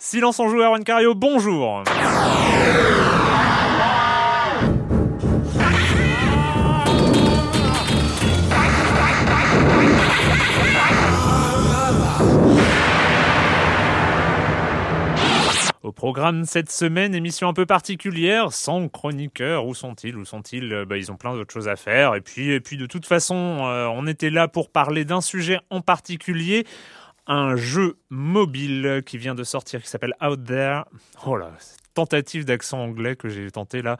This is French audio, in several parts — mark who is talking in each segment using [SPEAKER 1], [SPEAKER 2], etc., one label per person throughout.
[SPEAKER 1] Silence en joueur, Cario, bonjour Au programme cette semaine, émission un peu particulière, sans chroniqueur. Où sont-ils Où sont-ils Euh, bah, Ils ont plein d'autres choses à faire. Et puis, et puis de toute façon, euh, on était là pour parler d'un sujet en particulier. Un jeu mobile qui vient de sortir qui s'appelle Out There. Oh là, tentative d'accent anglais que j'ai tenté là,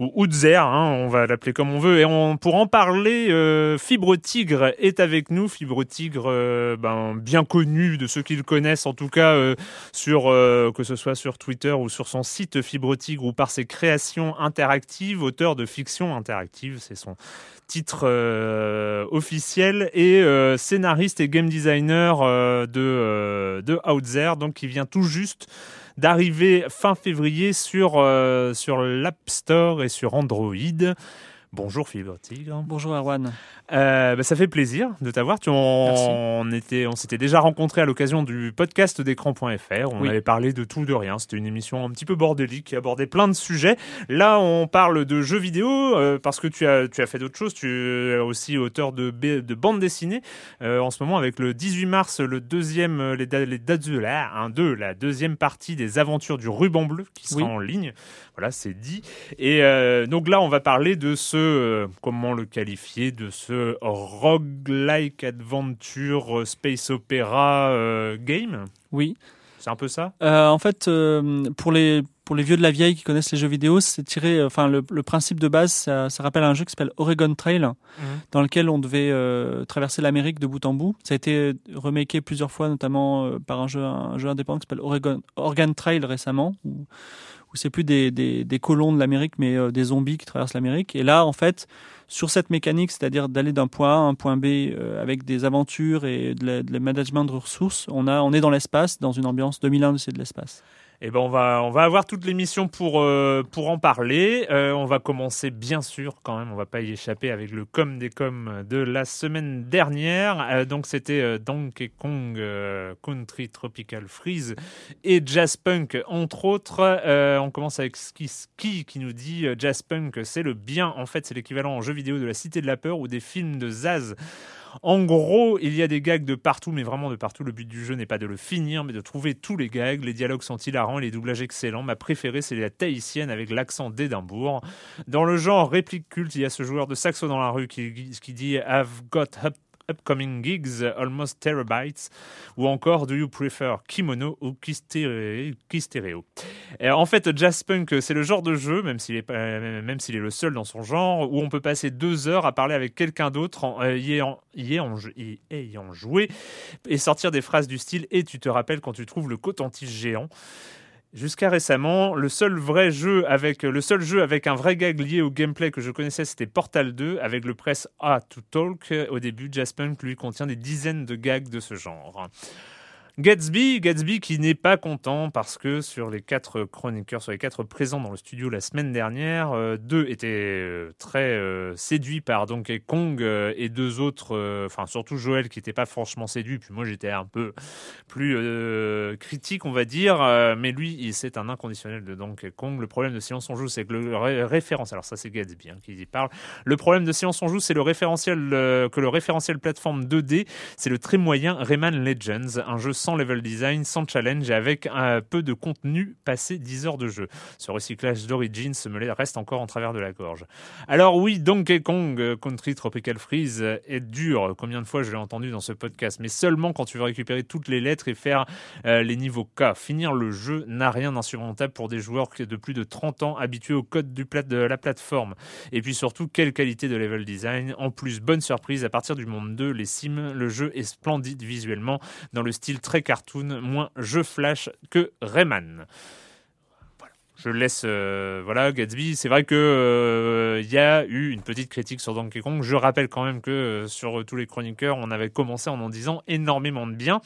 [SPEAKER 1] ou Out There, hein, on va l'appeler comme on veut. Et on, pour en parler, euh, Fibre Tigre est avec nous. Fibre Tigre, euh, ben, bien connu de ceux qui le connaissent, en tout cas euh, sur que ce soit sur Twitter ou sur son site Fibre Tigre ou par ses créations interactives, auteur de fiction interactive, c'est son titre euh, officiel et euh, scénariste et game designer euh, de euh, de Out There, donc qui vient tout juste d'arriver fin février sur sur l'App Store et sur Android. Bonjour Fibre Tigre.
[SPEAKER 2] Bonjour Erwan.
[SPEAKER 1] Euh, bah, ça fait plaisir de t'avoir. Tu- On, était, on s'était déjà rencontrés à l'occasion du podcast d'écran.fr. On
[SPEAKER 2] Oui.
[SPEAKER 1] avait parlé de tout, de rien. C'était une émission un petit peu bordélique qui abordait plein de sujets. Là, on parle de jeux vidéo euh, parce que tu as, tu as fait d'autres choses. Tu es aussi auteur de, de bande dessinée euh, en ce moment avec le 18 mars, le deuxième, euh, les, da- les dates de là, un, deux, la deuxième partie des aventures du ruban bleu qui sera
[SPEAKER 2] Oui.
[SPEAKER 1] en ligne. Voilà, c'est dit. Et donc là, on va parler de ce, euh, comment le qualifier, de ce roguelike adventure euh, space opéra euh, game?
[SPEAKER 2] Oui.
[SPEAKER 1] C'est un peu ça?
[SPEAKER 2] Euh, en fait, pour les pour les vieux de la vieille qui connaissent les jeux vidéo, c'est tiré. Enfin, le, le principe de base, ça, ça rappelle un jeu qui s'appelle Oregon Trail, dans lequel on devait euh, traverser l'Amérique de bout en bout. Ça a été remaké plusieurs fois, notamment euh, par un jeu un jeu indépendant qui s'appelle Oregon Oregon Trail récemment, où, où c'est plus des, des, des colons de l'Amérique, mais euh, des zombies qui traversent l'Amérique. Et là, en fait, sur cette mécanique, c'est-à-dire d'aller d'un point A à un point B euh, avec des aventures et de de management de ressources, on, a, on est dans l'espace, dans une ambiance 2001 c'est de l'espace.
[SPEAKER 1] Eh ben on va on va avoir toute l'émission pour euh, pour en parler. Euh, on va commencer bien sûr quand même. On va pas y échapper avec le com des com de la semaine dernière. Euh, donc c'était Donkey Kong Country Tropical Freeze et Jazz Punk entre autres. On commence avec Ski Ski qui nous dit Jazz Punk c'est le bien. En fait c'est l'équivalent en jeu vidéo de la Cité de la peur ou des films de Zaz. En gros, il y a des gags de partout, mais vraiment de partout. Le but du jeu n'est pas de le finir, mais de trouver tous les gags. Les dialogues sont hilarants, les doublages excellents. Ma préférée, c'est la tahitienne avec l'accent d'Édimbourg. Dans le genre réplique culte, il y a ce joueur de saxo dans la rue qui, qui dit I've got up- upcoming gigs, almost terabytes, ou encore Do you prefer kimono ou kistere- kistéréo Et En fait, Jazz Punk, c'est le genre de jeu, même s'il est, pas- même s'il est le seul dans son genre, où on peut passer deux heures à parler avec quelqu'un d'autre en euh, y ayant, y ayant, y ayant joué et sortir des phrases du style Et tu te rappelles quand tu trouves le coton-tige géant Jusqu'à récemment, le seul vrai jeu avec un vrai gag lié au gameplay que je connaissais, c'était Portal 2 avec le press A to Talk. Au début, Jaspunk lui contient des dizaines de gags de ce genre. Gatsby, Gatsby qui n'est pas content parce que sur les quatre chroniqueurs, sur les quatre présents dans le studio la semaine dernière, euh, deux étaient euh, très euh, séduits par Donkey Kong et deux autres, enfin surtout Joël qui n'était pas franchement séduit, puis moi j'étais un peu plus critique on va dire, mais lui c'est un inconditionnel de Donkey Kong. Le problème de Silence on joue c'est que le référentiel, alors ça c'est Gatsby hein, qui y parle, le problème de Silence on joue c'est le référentiel que le référentiel plateforme 2D c'est le très moyen Rayman Legends, un jeu sans level design, sans challenge et avec un peu de contenu passé 10 heures de jeu. Ce recyclage d'Origins me reste encore en travers de la gorge. Alors oui, Donkey Kong euh, Country Tropical Freeze est dur. Combien de fois je l'ai entendu dans ce podcast? Mais seulement quand tu veux récupérer toutes les lettres et faire euh, les niveaux K. Finir le jeu n'a rien d'insurmontable pour des joueurs de plus de 30 ans habitués au code du plat de la plateforme. Et puis surtout, quelle qualité de level design. En plus, bonne surprise, à partir du monde 2, les Sims, le jeu est splendide visuellement, dans le style très cartoon, moins jeu flash que Rayman. Je laisse euh, voilà Gatsby. C'est vrai que euh, il y a eu une petite critique sur Donkey Kong. Je rappelle quand même que euh, sur tous les chroniqueurs on avait commencé en en disant énormément de bien.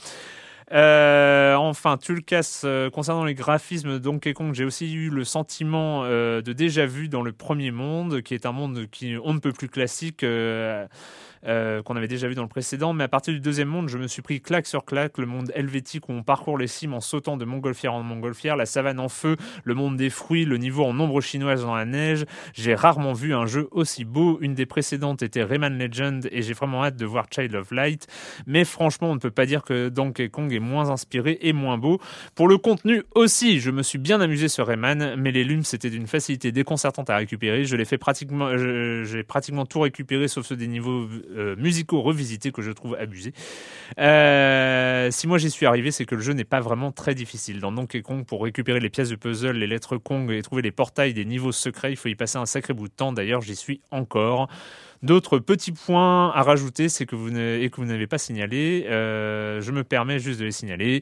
[SPEAKER 1] Enfin, tu le casses concernant les graphismes de Donkey Kong, j'ai aussi eu le sentiment de déjà vu dans le premier monde, qui est un monde qui on ne peut plus classique. Euh, qu'on avait déjà vu dans le précédent. Mais à partir du deuxième monde, je me suis pris claque sur claque. Le monde helvétique où on parcourt les cimes en sautant de montgolfière en montgolfière, la savane en feu, le monde des fruits, le niveau en ombre chinoise dans la neige. J'ai rarement vu un jeu aussi beau. Une des précédentes était Rayman Legend et j'ai vraiment hâte de voir Child of Light. Mais franchement, on ne peut pas dire que Donkey Kong est moins inspiré et moins beau. Pour le contenu aussi, je me suis bien amusé sur Rayman, mais les lumes c'était d'une facilité déconcertante à récupérer. Je l'ai fait pratiquement, j'ai pratiquement tout récupéré sauf ceux des niveaux euh, musicaux revisités que je trouve abusés. Euh, si moi j'y suis arrivé, c'est que le jeu n'est pas vraiment très difficile. Dans Donkey Kong, pour récupérer les pièces de puzzle, les lettres Kong et trouver les portails des niveaux secrets, il faut y passer un sacré bout de temps. D'ailleurs, j'y suis encore. D'autres petits points à rajouter, c'est que vous et que vous n'avez pas signalé. Euh, je me permets juste de les signaler.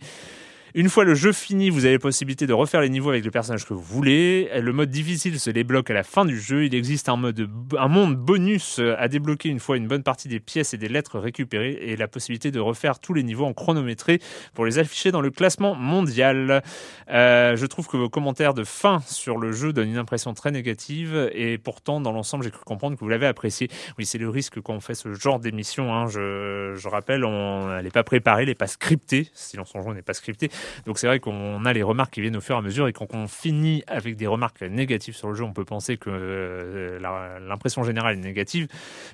[SPEAKER 1] Une fois le jeu fini, vous avez la possibilité de refaire les niveaux avec le personnage que vous voulez. Le mode difficile se débloque à la fin du jeu. Il existe un, mode, un monde bonus à débloquer une fois une bonne partie des pièces et des lettres récupérées et la possibilité de refaire tous les niveaux en chronométré pour les afficher dans le classement mondial. Euh, je trouve que vos commentaires de fin sur le jeu donnent une impression très négative et pourtant dans l'ensemble j'ai cru comprendre que vous l'avez apprécié. Oui, c'est le risque quand on fait ce genre d'émission. Hein. Je, rappelle, on n'est pas préparé, n'est pas scriptée. Sinon son jeu n'est pas scripté. Donc c'est vrai qu'on a les remarques qui viennent au fur et à mesure et quand on finit avec des remarques négatives sur le jeu, on peut penser que euh, l'impression générale est négative.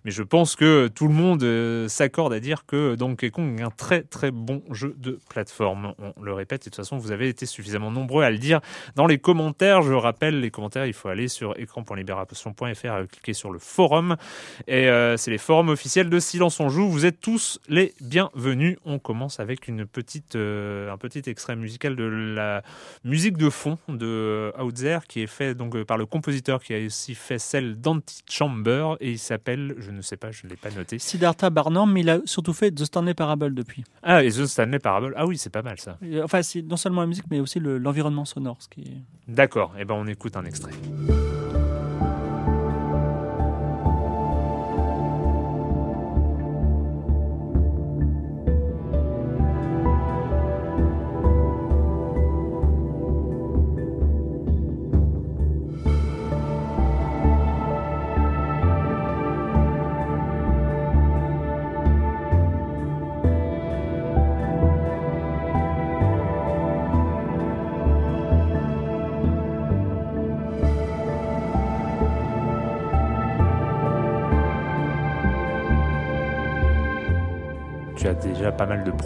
[SPEAKER 1] Mais je pense que tout le monde euh, s'accorde à dire que Donkey Kong est un très très bon jeu de plateforme. On le répète, et de toute façon, vous avez été suffisamment nombreux à le dire dans les commentaires. Je rappelle, les commentaires, il faut aller sur écran.libération.fr, cliquer sur le forum. Et euh, c'est les forums officiels de Silence on Joue. Vous êtes tous les bienvenus. On commence avec une petite, un petit extrait musical de la musique de fond de Outzer qui est fait donc par le compositeur qui a aussi fait celle d'Antichamber et il s'appelle, je ne sais pas, je ne l'ai pas noté.
[SPEAKER 2] Siddhartha Barnum, mais il a surtout fait The Stanley Parable depuis.
[SPEAKER 1] Ah, et The Stanley Parable, ah oui, c'est pas mal ça.
[SPEAKER 2] Enfin, c'est non seulement la musique, mais aussi l'environnement sonore. Ce qui est...
[SPEAKER 1] D'accord, et eh ben on écoute un extrait.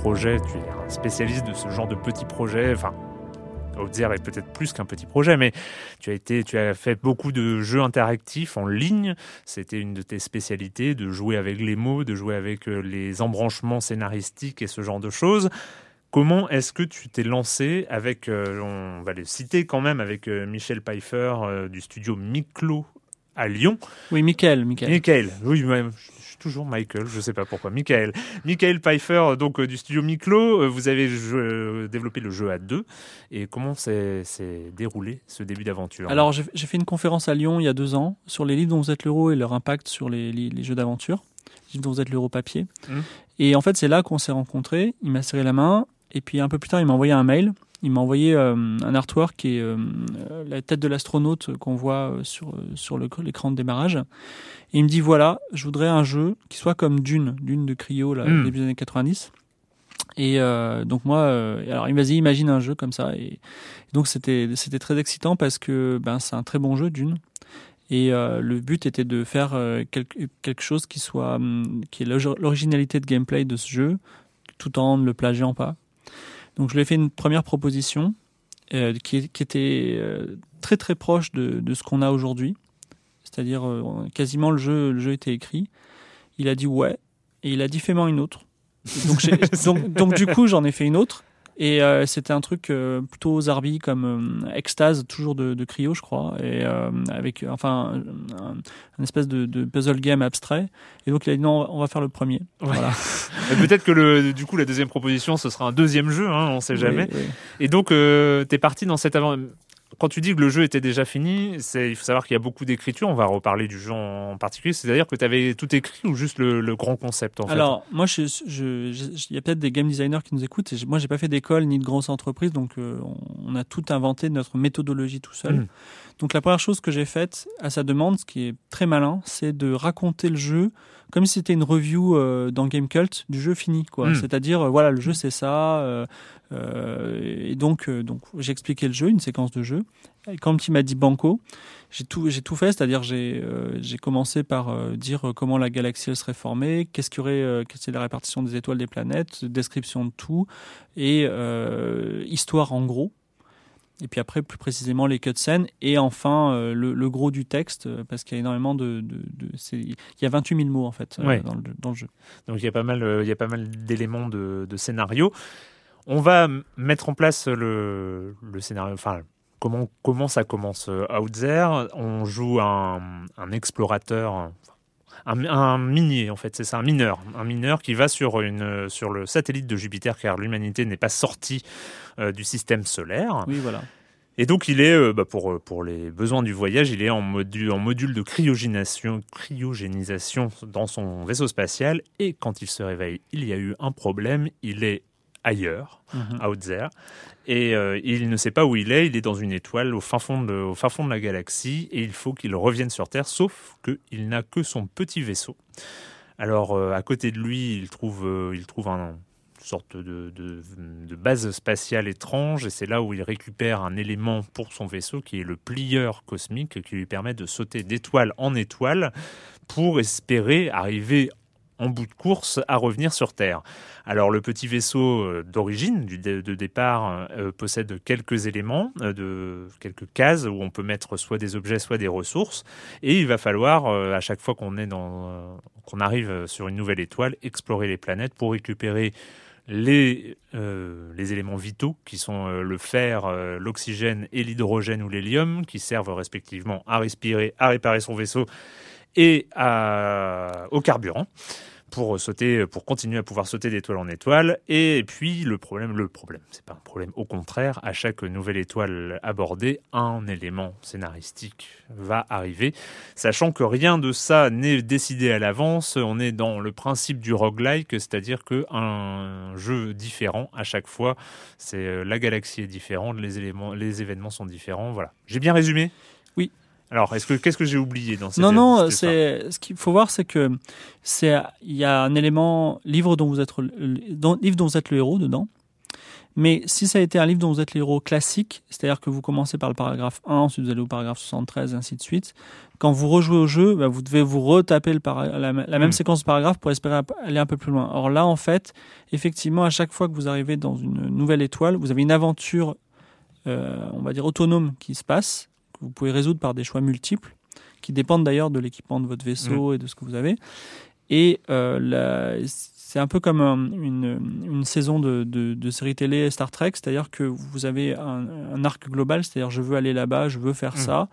[SPEAKER 1] Projets, tu es un spécialiste de ce genre de petits projets, enfin Outzer est peut-être plus qu'un petit projet, mais tu as été, tu as fait beaucoup de jeux interactifs en ligne. C'était une de tes spécialités, de jouer avec les mots, de jouer avec euh, les embranchements scénaristiques et ce genre de choses. Comment est-ce que tu t'es lancé avec, euh, on va le citer quand même, avec euh, Michel Pfeiffer du studio Miklo à Lyon
[SPEAKER 2] Oui, Michael. Michael.
[SPEAKER 1] Michael, oui, toujours Michael, je sais pas pourquoi. Michael. Michael Pfeiffer, donc du studio Miklo. Vous avez développé le jeu à deux. Et comment s'est déroulé ce début d'aventure?
[SPEAKER 2] Alors, j'ai fait une conférence à Lyon il y a deux ans sur les livres dont vous êtes l'euro et leur impact sur les, les, jeux d'aventure. Livres dont vous êtes l'euro papier. Mmh. Et en fait, c'est là qu'on s'est rencontrés. Il m'a serré la main. Et puis un peu plus tard, il m'a envoyé un mail il m'a envoyé euh, un artwork qui est euh, la tête de l'astronaute qu'on voit euh, sur, sur l'écran de démarrage. Et il me dit voilà, je voudrais un jeu qui soit comme Dune, Dune de Cryo, là, hmm. début des années 90. Et donc moi, alors il m'a dit imagine un jeu comme ça. Et, donc c'était c'était très excitant parce que ben c'est un très bon jeu Dune. Et le but était de faire quelque, quelque chose qui soit hum, qui est l'originalité de gameplay de ce jeu, tout en ne le plagiant pas. Donc je lui ai fait une première proposition euh, qui, qui, était euh, très très proche de, de ce qu'on a aujourd'hui. C'est-à-dire euh, quasiment le jeu, le jeu était écrit. Il a dit ouais et il a dit fais-moi une autre. Donc, donc, donc, du coup j'en ai fait une autre et euh, c'était un truc euh, plutôt zarbi comme euh, Extase, toujours de, de, Cryo, je crois, et avec enfin un, espèce de, de, puzzle game abstrait. Et donc il a dit non, on va faire le premier. Voilà.
[SPEAKER 1] Peut-être que le, du coup la deuxième proposition ce sera un deuxième jeu, hein, on sait jamais. Et donc tu es parti dans cette aventure quand tu dis que le jeu était déjà fini, il faut savoir qu'il y a beaucoup d'écriture. On va reparler du jeu en particulier. C'est-à-dire que tu avais tout écrit ou juste le, grand concept en
[SPEAKER 2] Alors, moi, il y a peut-être des game designers qui nous écoutent. Et moi, j'ai pas fait d'école ni de grosses entreprises, donc euh, on a tout inventé notre méthodologie tout seul. Mmh. Donc, la première chose que j'ai faite à sa demande, ce qui est très malin, c'est de raconter le jeu comme si c'était une review euh, dans Game Cult du jeu fini, quoi. Hmm. C'est-à-dire, euh, voilà, le jeu c'est ça. Euh, et donc, donc j'ai expliqué le jeu, une séquence de jeu. Et quand il m'a dit Banco, j'ai tout, j'ai tout fait, c'est-à-dire j'ai, j'ai commencé par dire comment la galaxie elle serait formée, qu'est-ce qu'il y aurait, quelle c'est la répartition des étoiles, des planètes, description de tout et histoire en gros. Et puis après, plus précisément, les cutscenes. Et enfin, euh, le, gros du texte, euh, parce qu'il y a énormément de. de, il y a 28 000 mots, en fait, euh, dans, le, dans, le, jeu.
[SPEAKER 1] Donc il y a pas mal, il y a pas mal d'éléments de, de, scénario. On va mettre en place le, le scénario. Enfin, comment, comment ça commence Out There On joue un, un explorateur. Un, un, minier en fait, c'est ça, un mineur, un mineur qui va sur, une, sur le satellite de Jupiter car l'humanité n'est pas sortie euh, du système solaire.
[SPEAKER 2] Oui, voilà.
[SPEAKER 1] Et donc il est, euh, bah, pour, euh, pour les besoins du voyage, il est en module, en module de cryogénisation, cryogénisation dans son vaisseau spatial. Et quand il se réveille, il y a eu un problème. Il est ailleurs, mhm. out there, et il ne sait pas où il est. Il est dans une étoile au fin fond de, au fin fond de la galaxie, et il faut qu'il revienne sur Terre, sauf qu'il n'a que son petit vaisseau. Alors à côté de lui, il trouve, il trouve un, sorte de, de, base spatiale étrange, et c'est là où il récupère un élément pour son vaisseau qui est le plieur cosmique qui lui permet de sauter d'étoile en étoile pour espérer arriver en bout de course à revenir sur Terre. Alors le petit vaisseau euh, d'origine, de départ, euh, possède quelques éléments, euh, quelques cases où on peut mettre soit des objets, soit des ressources, et il va falloir à chaque fois qu'on est arrive sur une nouvelle étoile, explorer les planètes pour récupérer les, euh, éléments vitaux qui sont euh, le fer, euh, l'oxygène et l'hydrogène ou l'hélium qui servent respectivement à respirer, à réparer son vaisseau et au carburant pour sauter, pour continuer à pouvoir sauter d'étoile en étoile. Et puis le problème, le problème, c'est pas un problème, au contraire, à chaque nouvelle étoile abordée, un élément scénaristique va arriver, sachant que rien de ça n'est décidé à l'avance. On est dans le principe du roguelike, c'est-à-dire que un jeu différent à chaque fois. C'est euh, la galaxie est différente, les éléments, les événements sont différents. Voilà. J'ai bien résumé? Alors, est-ce que qu'est-ce que j'ai oublié dans cette
[SPEAKER 2] Non, non, c'est ce qu'il faut voir, c'est que c'est il y a un élément livre dont vous êtes livre dont vous êtes le héros dedans. Mais si ça a été un livre dont vous êtes le héros classique, c'est-à-dire que vous commencez par le paragraphe 1, ensuite vous allez au paragraphe 73, et ainsi de suite, quand vous rejouez au jeu, bah, vous devez vous retaper le la, même hmm. séquence de paragraphe pour espérer aller un peu plus loin. Or là, en fait, effectivement, à chaque fois que vous arrivez dans une nouvelle étoile, vous avez une aventure, euh, on va dire, autonome qui se passe, vous pouvez résoudre par des choix multiples, qui dépendent d'ailleurs de l'équipement de votre vaisseau mm. et de ce que vous avez. Et euh, c'est un peu comme une, une, saison de, de, de, série télé Star Trek, c'est-à-dire que vous avez un, un arc global, c'est-à-dire je veux aller là-bas, je veux faire mm. ça,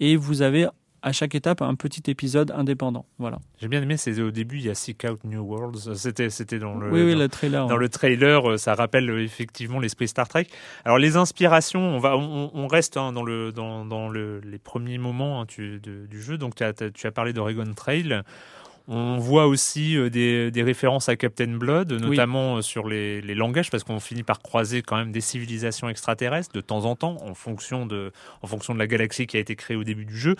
[SPEAKER 2] et vous avez à chaque étape un petit épisode indépendant. Voilà.
[SPEAKER 1] J'ai bien aimé, c'est au début, il y a Seek Out New Worlds. C'était, c'était dans le,
[SPEAKER 2] oui, oui,
[SPEAKER 1] dans,
[SPEAKER 2] le trailer.
[SPEAKER 1] dans le trailer, ça rappelle effectivement l'esprit Star Trek. Alors les inspirations, on va, on, on reste hein, dans le, dans, dans le, les premiers moments hein, tu, de, du jeu. Donc as, tu as parlé d'Oregon Trail. On voit aussi des, des, références à Captain Blood, notamment oui. sur les, les, langages, parce qu'on finit par croiser quand même des civilisations extraterrestres de temps en temps, en fonction de, en fonction de la galaxie qui a été créée au début du jeu.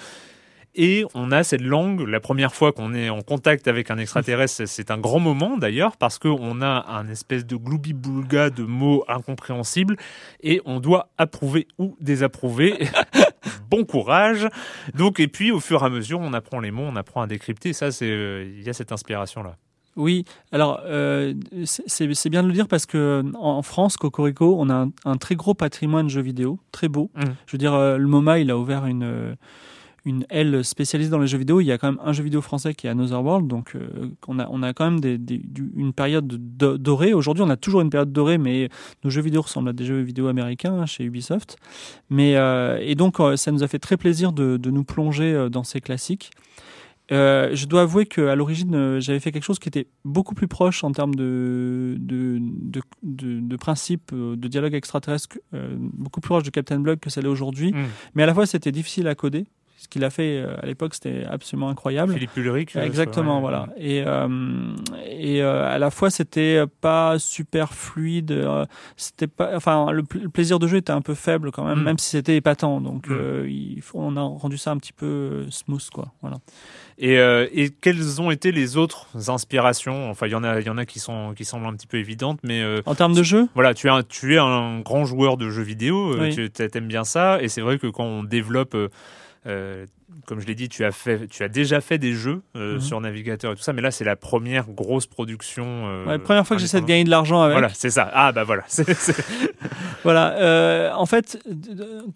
[SPEAKER 1] Et on a cette langue, la première fois qu'on est en contact avec un extraterrestre, c'est un grand moment d'ailleurs, parce qu'on a un espèce de gloubi-boulga de mots incompréhensibles, et on doit approuver ou désapprouver. bon courage. Donc, et puis au fur et à mesure, on apprend les mots, on apprend à décrypter. Ça, c'est, il y a cette inspiration-là.
[SPEAKER 2] Oui, alors euh, c'est bien de le dire parce que en France, Cocorico, on a un, un, très gros patrimoine de jeux vidéo, très beau. Mmh. Je veux dire, euh, le MoMA, il a ouvert une une aile spécialisée dans les jeux vidéo. Il y a quand même un jeu vidéo français qui est Another World, donc euh, on, a, on a quand même des, des, une période dorée. Aujourd'hui, on a toujours une période dorée, mais nos jeux vidéo ressemblent à des jeux vidéo américains chez Ubisoft. Mais, euh, et donc, euh, ça nous a fait très plaisir de, de nous plonger dans ces classiques. Euh, je dois avouer qu'à l'origine, euh, j'avais fait quelque chose qui était beaucoup plus proche en termes de, de, de, de, de principe de dialogue extraterrestre, euh, beaucoup plus proche de Captain Blood que ça l'est aujourd'hui. Mm. Mais à la fois, c'était difficile à coder ce qu'il a fait à l'époque, c'était absolument incroyable.
[SPEAKER 1] Philippe Ulrich.
[SPEAKER 2] Exactement, ouais. voilà. Et, euh, et euh, à la fois, c'était pas super fluide. Euh, c'était pas, enfin, le, le, plaisir de jeu était un peu faible quand même, mm. même si c'était épatant. Donc, mm. il faut, on a rendu ça un petit peu smooth, quoi. Voilà.
[SPEAKER 1] Et, euh, et, quelles ont été les autres inspirations? Enfin, il y en a, il y en a qui sont qui semblent un petit peu évidentes, mais euh,
[SPEAKER 2] en termes de jeu,
[SPEAKER 1] voilà, tu es un, tu es un grand joueur de jeux vidéo, oui. tu aimes bien ça, et c'est vrai que quand on développe euh, comme je l'ai dit, tu as, fait, tu as déjà fait des jeux euh, mm -hmm. sur navigateur et tout ça, mais là, c'est la première grosse production. Euh,
[SPEAKER 2] ouais, la première fois que j'essaie de gagner de l'argent avec.
[SPEAKER 1] Voilà, c'est ça. Ah, bah voilà. c est, c est...
[SPEAKER 2] voilà. Euh, en fait,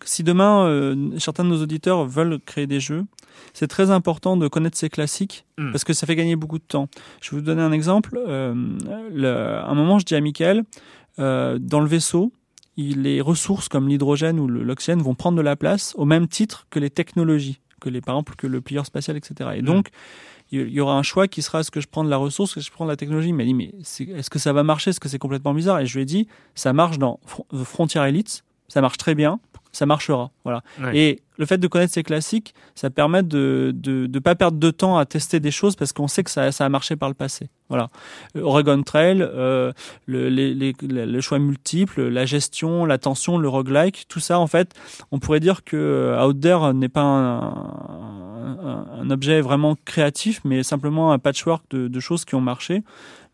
[SPEAKER 2] si demain, euh, certains de nos auditeurs veulent créer des jeux, c'est très important de connaître ces classiques mm. parce que ça fait gagner beaucoup de temps. Je vais vous donner un exemple. Euh, le, à un moment, je dis à Michael, dans le vaisseau, les ressources comme l'hydrogène ou l'oxygène vont prendre de la place au même titre que les technologies, que les, par exemple que le plieur spatial, etc. Et mmh. donc, il y aura un choix qui sera est-ce que je prends de la ressource, est-ce que je prends de la technologie? Il m'a dit, mais est-ce que ça va marcher? Est-ce que c'est complètement bizarre? Et je lui ai dit, ça marche dans Frontier Elite, ça marche très bien, ça marchera. Voilà.
[SPEAKER 1] Ouais.
[SPEAKER 2] Et le fait de connaître ces classiques, ça permet de de, de pas perdre de temps à tester des choses parce qu'on sait que ça, ça a marché par le passé. Voilà. Oregon Trail, euh, le, les, les, le choix multiple, la gestion, l'attention, le roguelike, tout ça en fait, on pourrait dire que Out There n'est pas un, un, un, objet vraiment créatif, mais simplement un patchwork de, de choses qui ont marché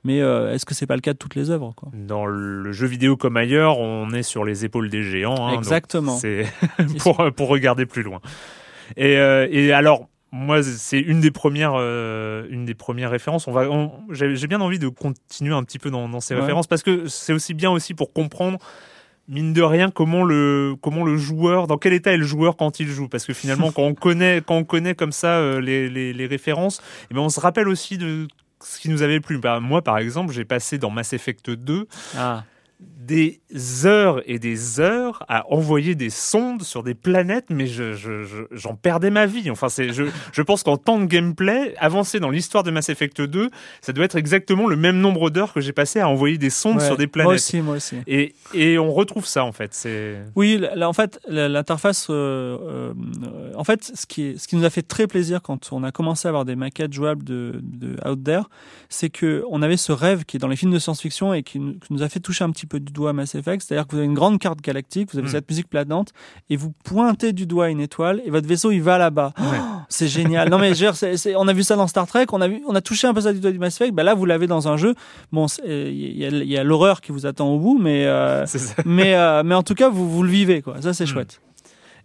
[SPEAKER 2] mais euh, est-ce que c'est pas le cas de toutes les œuvres quoi?
[SPEAKER 1] Dans le jeu vidéo comme ailleurs, on est sur les épaules des géants. Hein,
[SPEAKER 2] Exactement.
[SPEAKER 1] C'est pour pour regarder plus loin. Et, euh, et alors moi, c'est une des premières, euh, une des premières références. On va, j'ai bien envie de continuer un petit peu dans, dans ces ouais. références parce que c'est aussi bien aussi pour comprendre mine de rien comment le comment le joueur dans quel état est le joueur quand il joue parce que finalement quand on connaît quand on connaît comme ça euh, les, les, les références et ben on se rappelle aussi de ce qui nous avait plu. Bah, moi, par exemple, j'ai passé dans Mass Effect 2
[SPEAKER 2] ah.
[SPEAKER 1] Des heures et des heures à envoyer des sondes sur des planètes, mais j'en je, je, je, perdais ma vie. Enfin, c'est, je, pense qu'en temps de gameplay, avancer dans l'histoire de Mass Effect 2, ça doit être exactement le même nombre d'heures que j'ai passé à envoyer des sondes
[SPEAKER 2] ouais,
[SPEAKER 1] sur des planètes.
[SPEAKER 2] Moi aussi, moi aussi.
[SPEAKER 1] Et, et on retrouve ça, en fait. C'est...
[SPEAKER 2] Oui, là, en fait, l'interface, euh, euh, en fait, ce qui, est, ce qui nous a fait très plaisir quand on a commencé à avoir des maquettes jouables de, de Out There, c'est que on avait ce rêve qui est dans les films de science-fiction et qui nous, qui nous a fait toucher un petit peu du doigt Mass Effect, c'est-à-dire que vous avez une grande carte galactique, vous avez mmh. cette musique planante, et vous pointez du doigt une étoile, et votre vaisseau il va là-bas.
[SPEAKER 1] Ouais.
[SPEAKER 2] Oh, c'est génial. non mais genre, c est, c est, on a vu ça dans Star Trek, on a vu, on a touché un peu ça du doigt du Mass Effect. Bah là, vous l'avez dans un jeu. Bon, il y a, y a l'horreur qui vous attend au bout, mais euh, mais euh, mais en tout cas, vous vous le vivez quoi. Ça c'est mmh. chouette.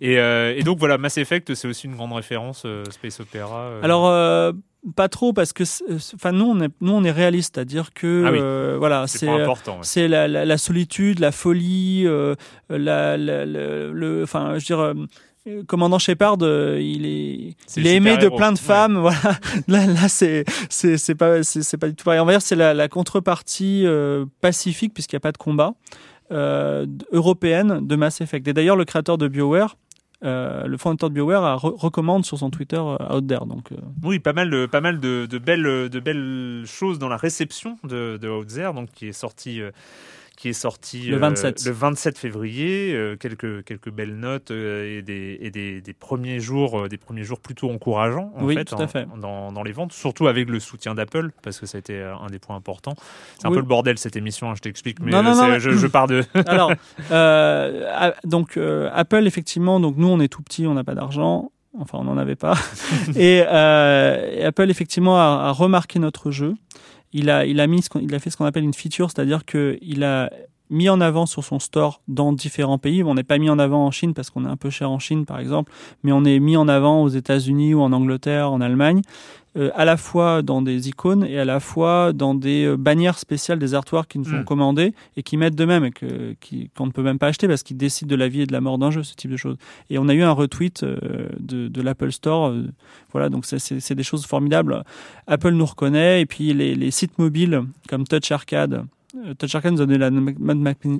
[SPEAKER 1] Et, euh, et, donc voilà, Mass Effect, c'est aussi une grande référence euh, space opéra.
[SPEAKER 2] Euh... Alors euh, pas trop parce que enfin nous on est nous on est réaliste, c'est-à-dire que
[SPEAKER 1] ah oui.
[SPEAKER 2] euh, voilà
[SPEAKER 1] c'est c'est
[SPEAKER 2] ouais. la, la, la, solitude, la folie, euh, la, la, le enfin je veux dire commandant Shepard, il est, est il est aimé de plein de femmes. Ouais. Voilà. Là, là c'est, c'est, c'est pas, c'est, c'est pas du tout pareil. On va dire c'est la, la contrepartie euh, pacifique puisqu'il n'y a pas de combat euh, européenne de Mass Effect. Et d'ailleurs, le créateur de BioWare euh, le fondateur de BioWare recommande sur son Twitter euh, Out There. Donc, euh,
[SPEAKER 1] Oui, pas mal de, pas mal de, belles, de belles choses dans la réception de, de Out There, donc qui est sorti. Qui est sorti
[SPEAKER 2] Le
[SPEAKER 1] euh,
[SPEAKER 2] 27.
[SPEAKER 1] le 27 février, euh, quelques quelques belles notes euh, et des et des, des premiers jours euh, des premiers jours plutôt encourageants en
[SPEAKER 2] Oui,
[SPEAKER 1] fait,
[SPEAKER 2] tout à
[SPEAKER 1] en-
[SPEAKER 2] fait.
[SPEAKER 1] dans, dans les ventes, surtout avec le soutien d'Apple parce que ça a été euh, un des points importants. C'est un
[SPEAKER 2] Oui.
[SPEAKER 1] peu le bordel cette émission, hein, je t'explique, mais
[SPEAKER 2] Non, non,
[SPEAKER 1] euh,
[SPEAKER 2] non,
[SPEAKER 1] c'est-
[SPEAKER 2] mais-
[SPEAKER 1] je, je pars de
[SPEAKER 2] Alors, euh, donc euh, Apple effectivement, donc nous on est tout petit, on n'a pas d'argent, enfin on n'en avait pas, et, euh, et Apple effectivement a, a remarqué notre jeu. Il a, il a mis, ce il a fait ce qu'on appelle une feature, c'est-à-dire que il a mis en avant sur son store dans différents pays. On n'est pas mis en avant en Chine parce qu'on est un peu cher en Chine par exemple, mais on est mis en avant aux États-Unis ou en Angleterre, en Allemagne. euh, à la fois dans des icônes et à la fois dans des euh, bannières spéciales, des artworks qui nous sont
[SPEAKER 1] Mm.
[SPEAKER 2] commandés et qui mettent de même et que, qui- qu'on ne peut même pas acheter parce qu'ils décident de la vie et de la mort d'un jeu, ce type de choses. Et on a eu un retweet euh, de, de l'Apple Store. euh, voilà, donc c'est, c'est, c'est des choses formidables. Apple nous reconnaît et puis les, les sites mobiles comme Touch Arcade. Euh, Touch Arcade nous a donné la note ma-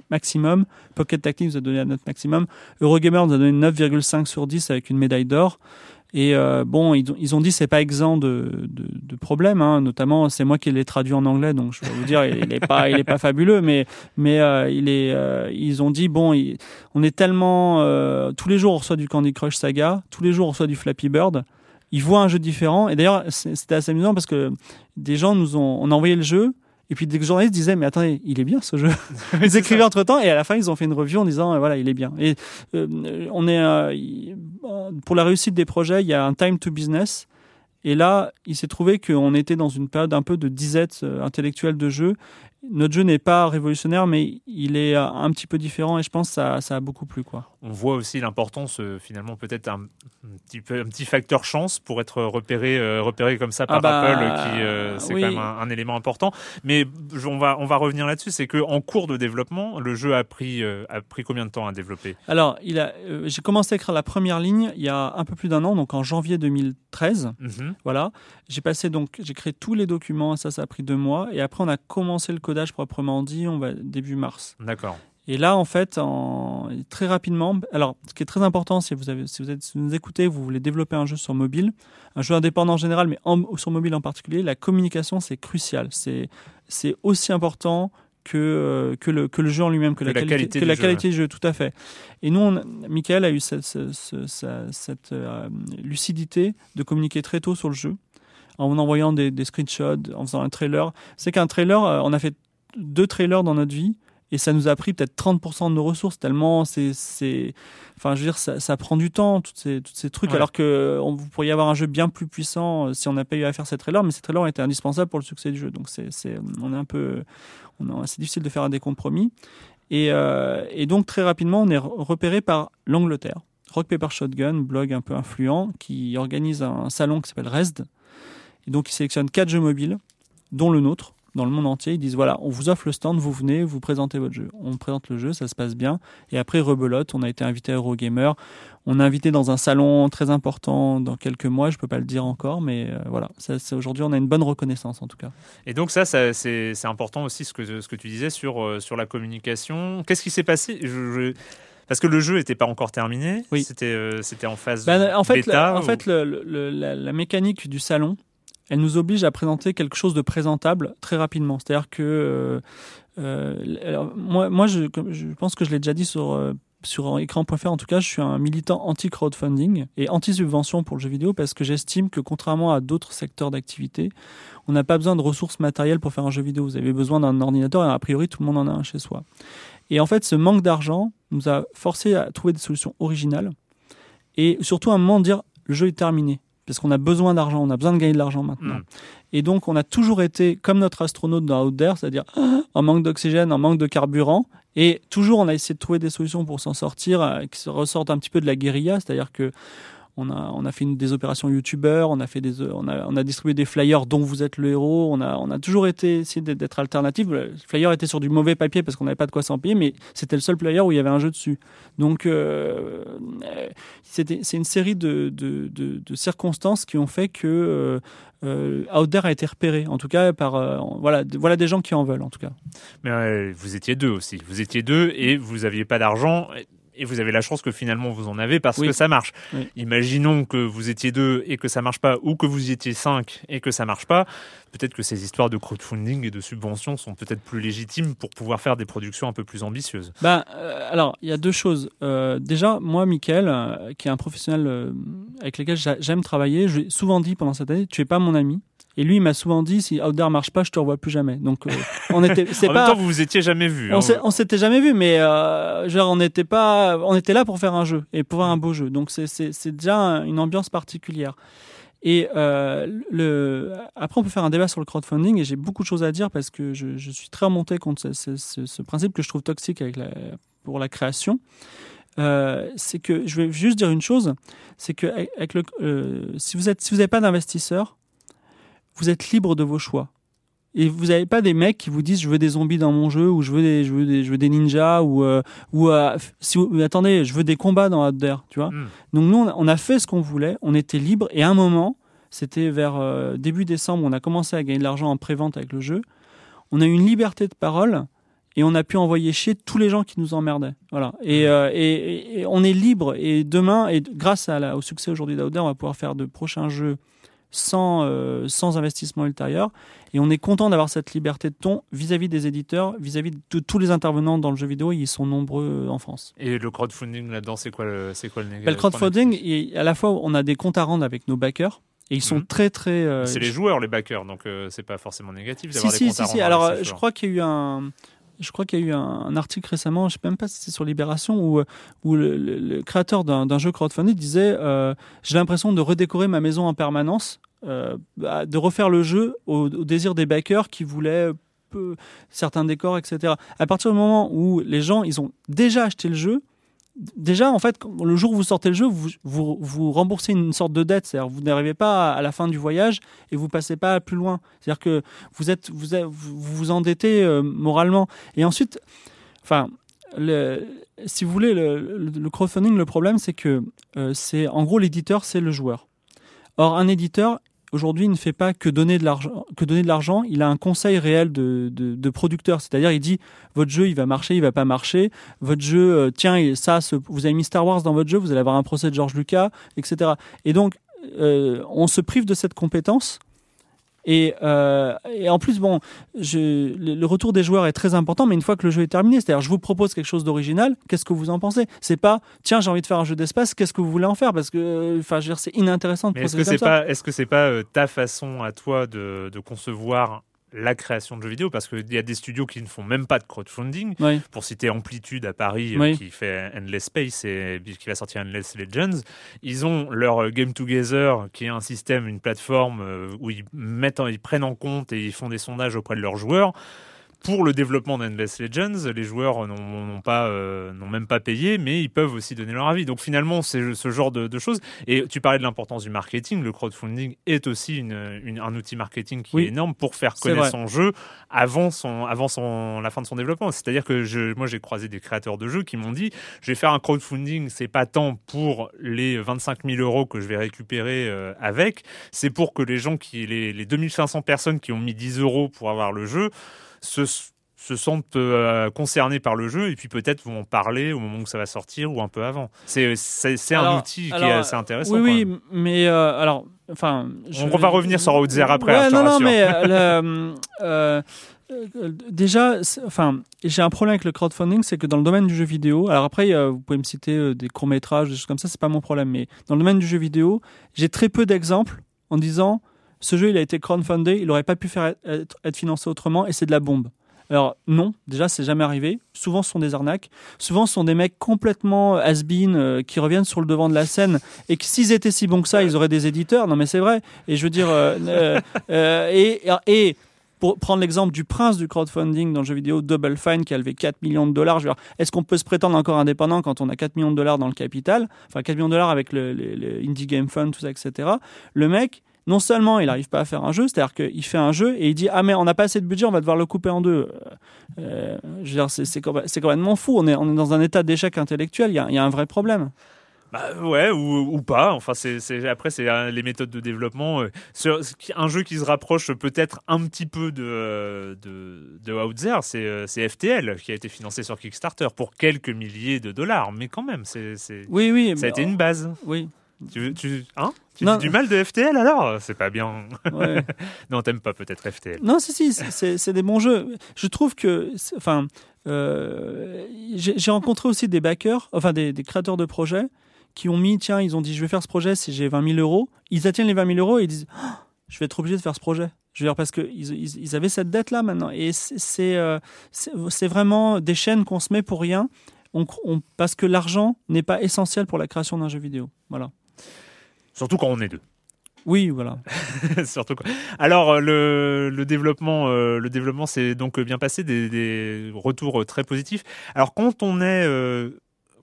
[SPEAKER 2] maximum, Pocket Tactics nous a donné la note maximum, Eurogamer nous a donné 9,5 sur 10 avec une médaille d'or. Et euh, bon, ils ont, ils ont dit c'est pas exempt de, de, de problèmes, hein. notamment c'est moi qui l'ai traduit en anglais, donc je vais vous dire il est pas il est pas fabuleux, mais mais euh, il est euh, ils ont dit bon il- on est tellement euh, tous les jours on reçoit du Candy Crush Saga, tous les jours on reçoit du Flappy Bird, ils voient un jeu différent et d'ailleurs c'était assez amusant parce que des gens nous ont on a envoyé le jeu et puis des journalistes disaient mais attendez il est bien ce jeu. Ils écrivaient entre temps et à la fin ils ont fait une review en disant euh, voilà il est bien. Et euh, on est euh, pour la réussite des projets il y a un time to business. Et là il s'est trouvé qu'on était dans une période un peu de disette intellectuelle de jeu notre jeu n'est pas révolutionnaire mais il est euh, un petit peu différent et je pense que ça, ça a beaucoup plu quoi
[SPEAKER 1] on voit aussi l'importance euh, finalement peut-être un, un petit peu un petit facteur chance pour être repéré euh, repéré comme ça par
[SPEAKER 2] Ah bah,
[SPEAKER 1] Apple qui euh, c'est
[SPEAKER 2] oui.
[SPEAKER 1] quand même un, un élément important mais on va on va revenir là-dessus c'est que en cours de développement le jeu a pris a pris combien de temps à développer?
[SPEAKER 2] Alors il a j'ai commencé à écrire la première ligne il y a un peu plus d'un an donc en janvier 2013
[SPEAKER 1] Mhm.
[SPEAKER 2] Voilà. J'ai passé donc, j'ai créé tous les documents, ça, ça a pris deux mois. Et après, on a commencé le codage proprement dit, on va début mars.
[SPEAKER 1] d'accord
[SPEAKER 2] Et là, en fait, en, très rapidement, alors, ce qui est très important, si vous avez, si vous êtes, si vous nous écoutez, vous voulez développer un jeu sur mobile, un jeu indépendant en général, mais en, sur mobile en particulier, la communication, c'est crucial. C'est, aussi important que, euh, que, le, que le jeu en lui-même, que,
[SPEAKER 1] Que
[SPEAKER 2] la, qualité,
[SPEAKER 1] qualité
[SPEAKER 2] que
[SPEAKER 1] du
[SPEAKER 2] la
[SPEAKER 1] jeu,
[SPEAKER 2] qualité du jeu, tout à fait. Et nous, on, Michael a eu cette, euh, lucidité de communiquer très tôt sur le jeu, en envoyant des, des screenshots, en faisant un trailer. C'est qu'un trailer, euh, on a fait deux trailers dans notre vie, et ça nous a pris peut-être 30% de nos ressources, tellement c'est... c'est- Enfin, je veux dire, ça, ça prend du temps, tous ces, tous ces trucs,
[SPEAKER 1] Ouais.
[SPEAKER 2] alors que on, vous pourriez avoir un jeu bien plus puissant euh, si on n'a pas eu à faire ces trailers, mais ces trailers étaient indispensables pour le succès du jeu. Donc, c'est, c'est, on est un peu... C'est difficile de faire des compromis. Et, euh, et donc, très rapidement, on est re- repéré par l'Angleterre. Rock Paper Shotgun, blog un peu influent, qui organise un salon qui s'appelle RESD. Et donc, ils sélectionnent quatre jeux mobiles, dont le nôtre, dans le monde entier. Ils disent voilà, on vous offre le stand, vous venez, vous présentez votre jeu. On présente le jeu, ça se passe bien. Et après, rebelote, on a été invité à Eurogamer. On a invité dans un salon très important dans quelques mois, je peux pas le dire encore, mais euh, voilà. Ça, aujourd'hui, on a une bonne reconnaissance en tout cas.
[SPEAKER 1] Et donc ça, ça, c'est c'est important aussi ce que, ce que tu disais sur, euh, sur la communication. Qu'est-ce qui s'est passé? Je- je- Parce que le jeu n'était pas encore terminé.
[SPEAKER 2] Oui.
[SPEAKER 1] C'était euh, c'était en phase
[SPEAKER 2] Ben, en fait,
[SPEAKER 1] bêta.
[SPEAKER 2] en fait le- le- la, la mécanique du salon, elle nous oblige à présenter quelque chose de présentable très rapidement. C'est-à-dire que euh, euh, moi, je, pense que je l'ai déjà dit sur euh, sur écran.fr en tout cas, je suis un militant anti-crowdfunding et anti-subvention pour le jeu vidéo parce que j'estime que contrairement à d'autres secteurs d'activité, on n'a pas besoin de ressources matérielles pour faire un jeu vidéo. Vous avez besoin d'un ordinateur et a priori tout le monde en a un chez soi. Et en fait, ce manque d'argent nous a forcé à trouver des solutions originales et surtout à un moment dire le jeu est terminé parce qu'on a besoin d'argent, on a besoin de gagner de l'argent maintenant.
[SPEAKER 1] Mm.
[SPEAKER 2] Et donc on a toujours été comme notre astronaute dans Out There, c'est-à-dire en manque d'oxygène, en manque de carburant, et toujours on a essayé de trouver des solutions pour s'en sortir, euh, qui se ressortent un petit peu de la guérilla, c'est-à-dire que on a, on a fait des opérations youtubeurs, on a fait des, on a, on a distribué des flyers dont vous êtes le héros, on a, on a toujours été essayé d'être- alternatif. Le flyer était sur du mauvais papier parce qu'on n'avait pas de quoi s'en payer, mais c'était le seul flyer où il y avait un jeu dessus. Donc, euh, euh, c'est une série de, de, de, circonstances qui ont fait que euh, euh, a été repéré, en tout cas par, voilà, voilà des gens qui en veulent, en tout cas.
[SPEAKER 1] Mais vous étiez deux aussi. Vous étiez deux et vous aviez pas d'argent. Et vous avez la chance que finalement vous en avez parce
[SPEAKER 2] Oui.
[SPEAKER 1] que ça marche.
[SPEAKER 2] Oui.
[SPEAKER 1] Imaginons que vous étiez deux et que ça marche pas, ou que vous étiez cinq et que ça marche pas. Peut-être que ces histoires de crowdfunding et de subventions sont peut-être plus légitimes pour pouvoir faire des productions un peu plus ambitieuses.
[SPEAKER 2] Ben, euh, alors, il y a deux choses. Euh, déjà, moi, Mickaël, euh, qui est un professionnel euh, avec lequel j'a- j'aime travailler, je lui ai souvent dit pendant cette année, tu es pas mon ami. Et lui, il m'a souvent dit, si Outdoor marche pas, je te revois plus jamais. Donc, euh, on était, c'est
[SPEAKER 1] en
[SPEAKER 2] pas,
[SPEAKER 1] même temps, vous vous étiez jamais vu.
[SPEAKER 2] on
[SPEAKER 1] hein.
[SPEAKER 2] s'était jamais vu, mais euh, genre on n'était pas, on était là pour faire un jeu et pour faire un beau jeu. Donc c'est déjà un- une ambiance particulière. Et euh, le après on peut faire un débat sur le crowdfunding et j'ai beaucoup de choses à dire parce que je, je suis très remonté contre ce, ce- ce- ce principe que je trouve toxique avec la, pour la création. Euh, c'est que je vais juste dire une chose, c'est que avec le, euh, si vous êtes si vous n'avez pas d'investisseur, vous êtes libre de vos choix. Et vous n'avez pas des mecs qui vous disent je veux des zombies dans mon jeu ou je veux des je veux des, je veux des ninjas ou euh, ou euh, si vous, attendez je veux des combats dans There, tu vois.
[SPEAKER 1] Hmm.
[SPEAKER 2] Donc nous on a, fait ce qu'on voulait, on était libre et à un moment c'était vers euh, début décembre on a commencé à gagner de l'argent en prévente avec le jeu. On a eu une liberté de parole et on a pu envoyer chier tous les gens qui nous emmerdaient. Voilà. Et, euh, et, et- et on est libre et demain et grâce à la- au succès aujourd'hui d'Outer, on va pouvoir faire de prochains jeux sans, euh, sans investissement ultérieur. Et on est content d'avoir cette liberté de ton vis-à-vis des éditeurs, vis-à-vis de tous les intervenants dans le jeu vidéo. Ils sont nombreux en France.
[SPEAKER 1] Et le crowdfunding là-dedans, c'est quoi le, c'est quoi le négatif?
[SPEAKER 2] Bah, le crowdfunding, à la fois, on a des comptes à rendre avec nos backers. Et ils sont
[SPEAKER 1] Mhm.
[SPEAKER 2] très, très. euh,
[SPEAKER 1] C'est les joueurs, les backers, donc euh, c'est pas forcément négatif
[SPEAKER 2] Si,
[SPEAKER 1] d'avoir des
[SPEAKER 2] si,
[SPEAKER 1] comptes à
[SPEAKER 2] si, si.
[SPEAKER 1] rendre
[SPEAKER 2] Alors, euh, je crois qu'il y a eu un. Je crois qu'il y a eu un, article récemment, je ne sais même pas si c'est sur Libération, où, euh, où le, créateur d'un jeu crowdfunding disait euh, J'ai l'impression de redécorer ma maison en permanence, euh, bah, de refaire le jeu au, désir des backers qui voulaient certains décors, etc. À partir du moment où les gens ils ont déjà acheté le jeu, déjà en fait, le jour où vous sortez le jeu, vous, vous, vous remboursez une sorte de dette, c'est-à-dire vous n'arrivez pas à la fin du voyage et vous passez pas plus loin. C'est-à-dire que vous êtes, vous vous vous endettez euh, moralement. Et ensuite, si vous voulez, le, crowdfunding, le problème, c'est que euh, en gros, l'éditeur, c'est le joueur. Or, un éditeur, aujourd'hui, il ne fait pas que donner de l'argent. Il a un conseil réel de, de, producteur. C'est-à-dire, il dit votre jeu, il va marcher, il va pas marcher. Votre jeu, euh, tiens, ça, vous avez mis Star Wars dans votre jeu, vous allez avoir un procès de George Lucas, etc. Et donc, euh, on se prive de cette compétence. Et, euh, et en plus, bon, je, le, retour des joueurs est très important, mais une fois que le jeu est terminé, c'est-à-dire je vous propose quelque chose d'original, qu'est-ce que vous en pensez? C'est pas, tiens, j'ai envie de faire un jeu d'espace, qu'est-ce que vous voulez en faire? Parce que, euh, enfin, je veux dire, c'est inintéressant de
[SPEAKER 1] Mais est-ce que c'est pas, est-ce que c'est pas euh, ta façon à toi de, de concevoir la création de jeux vidéo Parce qu'il y a des studios qui ne font même pas de crowdfunding.
[SPEAKER 2] Oui.
[SPEAKER 1] Pour citer Amplitude à Paris, euh,
[SPEAKER 2] Oui.
[SPEAKER 1] qui fait Endless Space et qui va sortir Endless Legends, ils ont leur Game Together, qui est un système, une plateforme euh, où ils mettent, en- ils prennent en compte et ils font des sondages auprès de leurs joueurs. Pour le développement d'Endless Legends, les joueurs n'ont pas, euh, n'ont même pas payé, mais ils peuvent aussi donner leur avis. Donc finalement, c'est ce genre de, de choses. Et tu parlais de l'importance du marketing. Le crowdfunding est aussi une, une- un outil marketing qui
[SPEAKER 2] Oui.
[SPEAKER 1] est énorme pour faire connaître son jeu avant, son, avant son, la fin de son développement. C'est-à-dire que je, moi, j'ai croisé des créateurs de jeux qui m'ont dit je vais faire un crowdfunding, c'est pas tant pour les 25 000 euros que je vais récupérer euh, avec, c'est pour que les gens qui, les, les 2500 personnes qui ont mis 10 euros pour avoir le jeu, se, se sentent euh, concernés par le jeu et puis peut-être vont en parler au moment où ça va sortir ou un peu avant. C'est un
[SPEAKER 2] Alors-
[SPEAKER 1] outil qui est assez intéressant.
[SPEAKER 2] Oui, oui, mais euh, alors, enfin. je-
[SPEAKER 1] On va revenir sur Outzer après,
[SPEAKER 2] Ouais,
[SPEAKER 1] hein,
[SPEAKER 2] non, non, mais euh, le, déjà, enfin, j'ai un problème avec le crowdfunding, c'est que dans le domaine du jeu vidéo, alors après, euh, vous pouvez me citer euh, des courts métrages, des choses comme ça, c'est pas mon problème, mais dans le domaine du jeu vidéo, j'ai très peu d'exemples en disant ce jeu il a été crowdfundé, il aurait pas pu faire être, financé autrement et c'est de la bombe. Alors non, déjà c'est jamais arrivé. Souvent ce sont des arnaques. Souvent ce sont des mecs complètement has-been euh, qui reviennent sur le devant de la scène et que s'ils étaient si bons que ça, ils auraient des éditeurs. Non mais c'est vrai. Et je veux dire euh, euh, euh, et, et pour prendre l'exemple du prince du crowdfunding dans le jeu vidéo Double Fine qui a levé 4 millions de dollars, je veux dire, est-ce qu'on peut se prétendre encore indépendant quand on a 4 millions de dollars dans le capital? Enfin 4 millions de dollars avec le, le- le Indie Game Fund, tout ça, etc. Le mec, non seulement il n'arrive pas à faire un jeu, c'est-à-dire qu'il fait un jeu et il dit ah mais on n'a pas assez de budget, on va devoir le couper en deux. Euh, euh, je veux dire c'est c'est complè- c'est complètement fou. On est on est dans un état d'échec intellectuel. Il y a, il y a un vrai problème.
[SPEAKER 1] Bah ouais, ou, ou pas. Enfin, c'est après c'est euh, les méthodes de développement. euh, un jeu qui se rapproche peut-être un petit peu de de, de Outzer, c'est FTL qui a été financé sur Kickstarter pour quelques milliers de dollars, mais quand même, c'est
[SPEAKER 2] Oui, oui.
[SPEAKER 1] ça a été une base.
[SPEAKER 2] Oui.
[SPEAKER 1] Tu tu hein? Tu
[SPEAKER 2] Non.
[SPEAKER 1] dis du mal de FTL alors? C'est pas bien.
[SPEAKER 2] ouais.
[SPEAKER 1] non, t'aimes pas peut-être FTL.
[SPEAKER 2] Non, si, si, c'est des bons jeux. Je trouve que, enfin, euh, j'ai rencontré aussi des backers, enfin des, des créateurs de projets, qui ont mis, tiens, ils ont dit, je vais faire ce projet si j'ai 20 000 euros. Ils atteignent les 20 000 euros et ils disent, Ah, je vais être obligé de faire ce projet. Je veux dire, parce qu'ils ils, ils avaient cette dette-là maintenant. Et c'est- euh, vraiment des chaînes qu'on se met pour rien, on, on- parce que l'argent n'est pas essentiel pour la création d'un jeu vidéo. Voilà.
[SPEAKER 1] Surtout quand on est deux.
[SPEAKER 2] Oui, voilà.
[SPEAKER 1] Surtout quoi. Alors euh, le, le développement, euh, le développement s'est donc bien passé, des, des retours euh, très positifs. Alors quand on est, euh,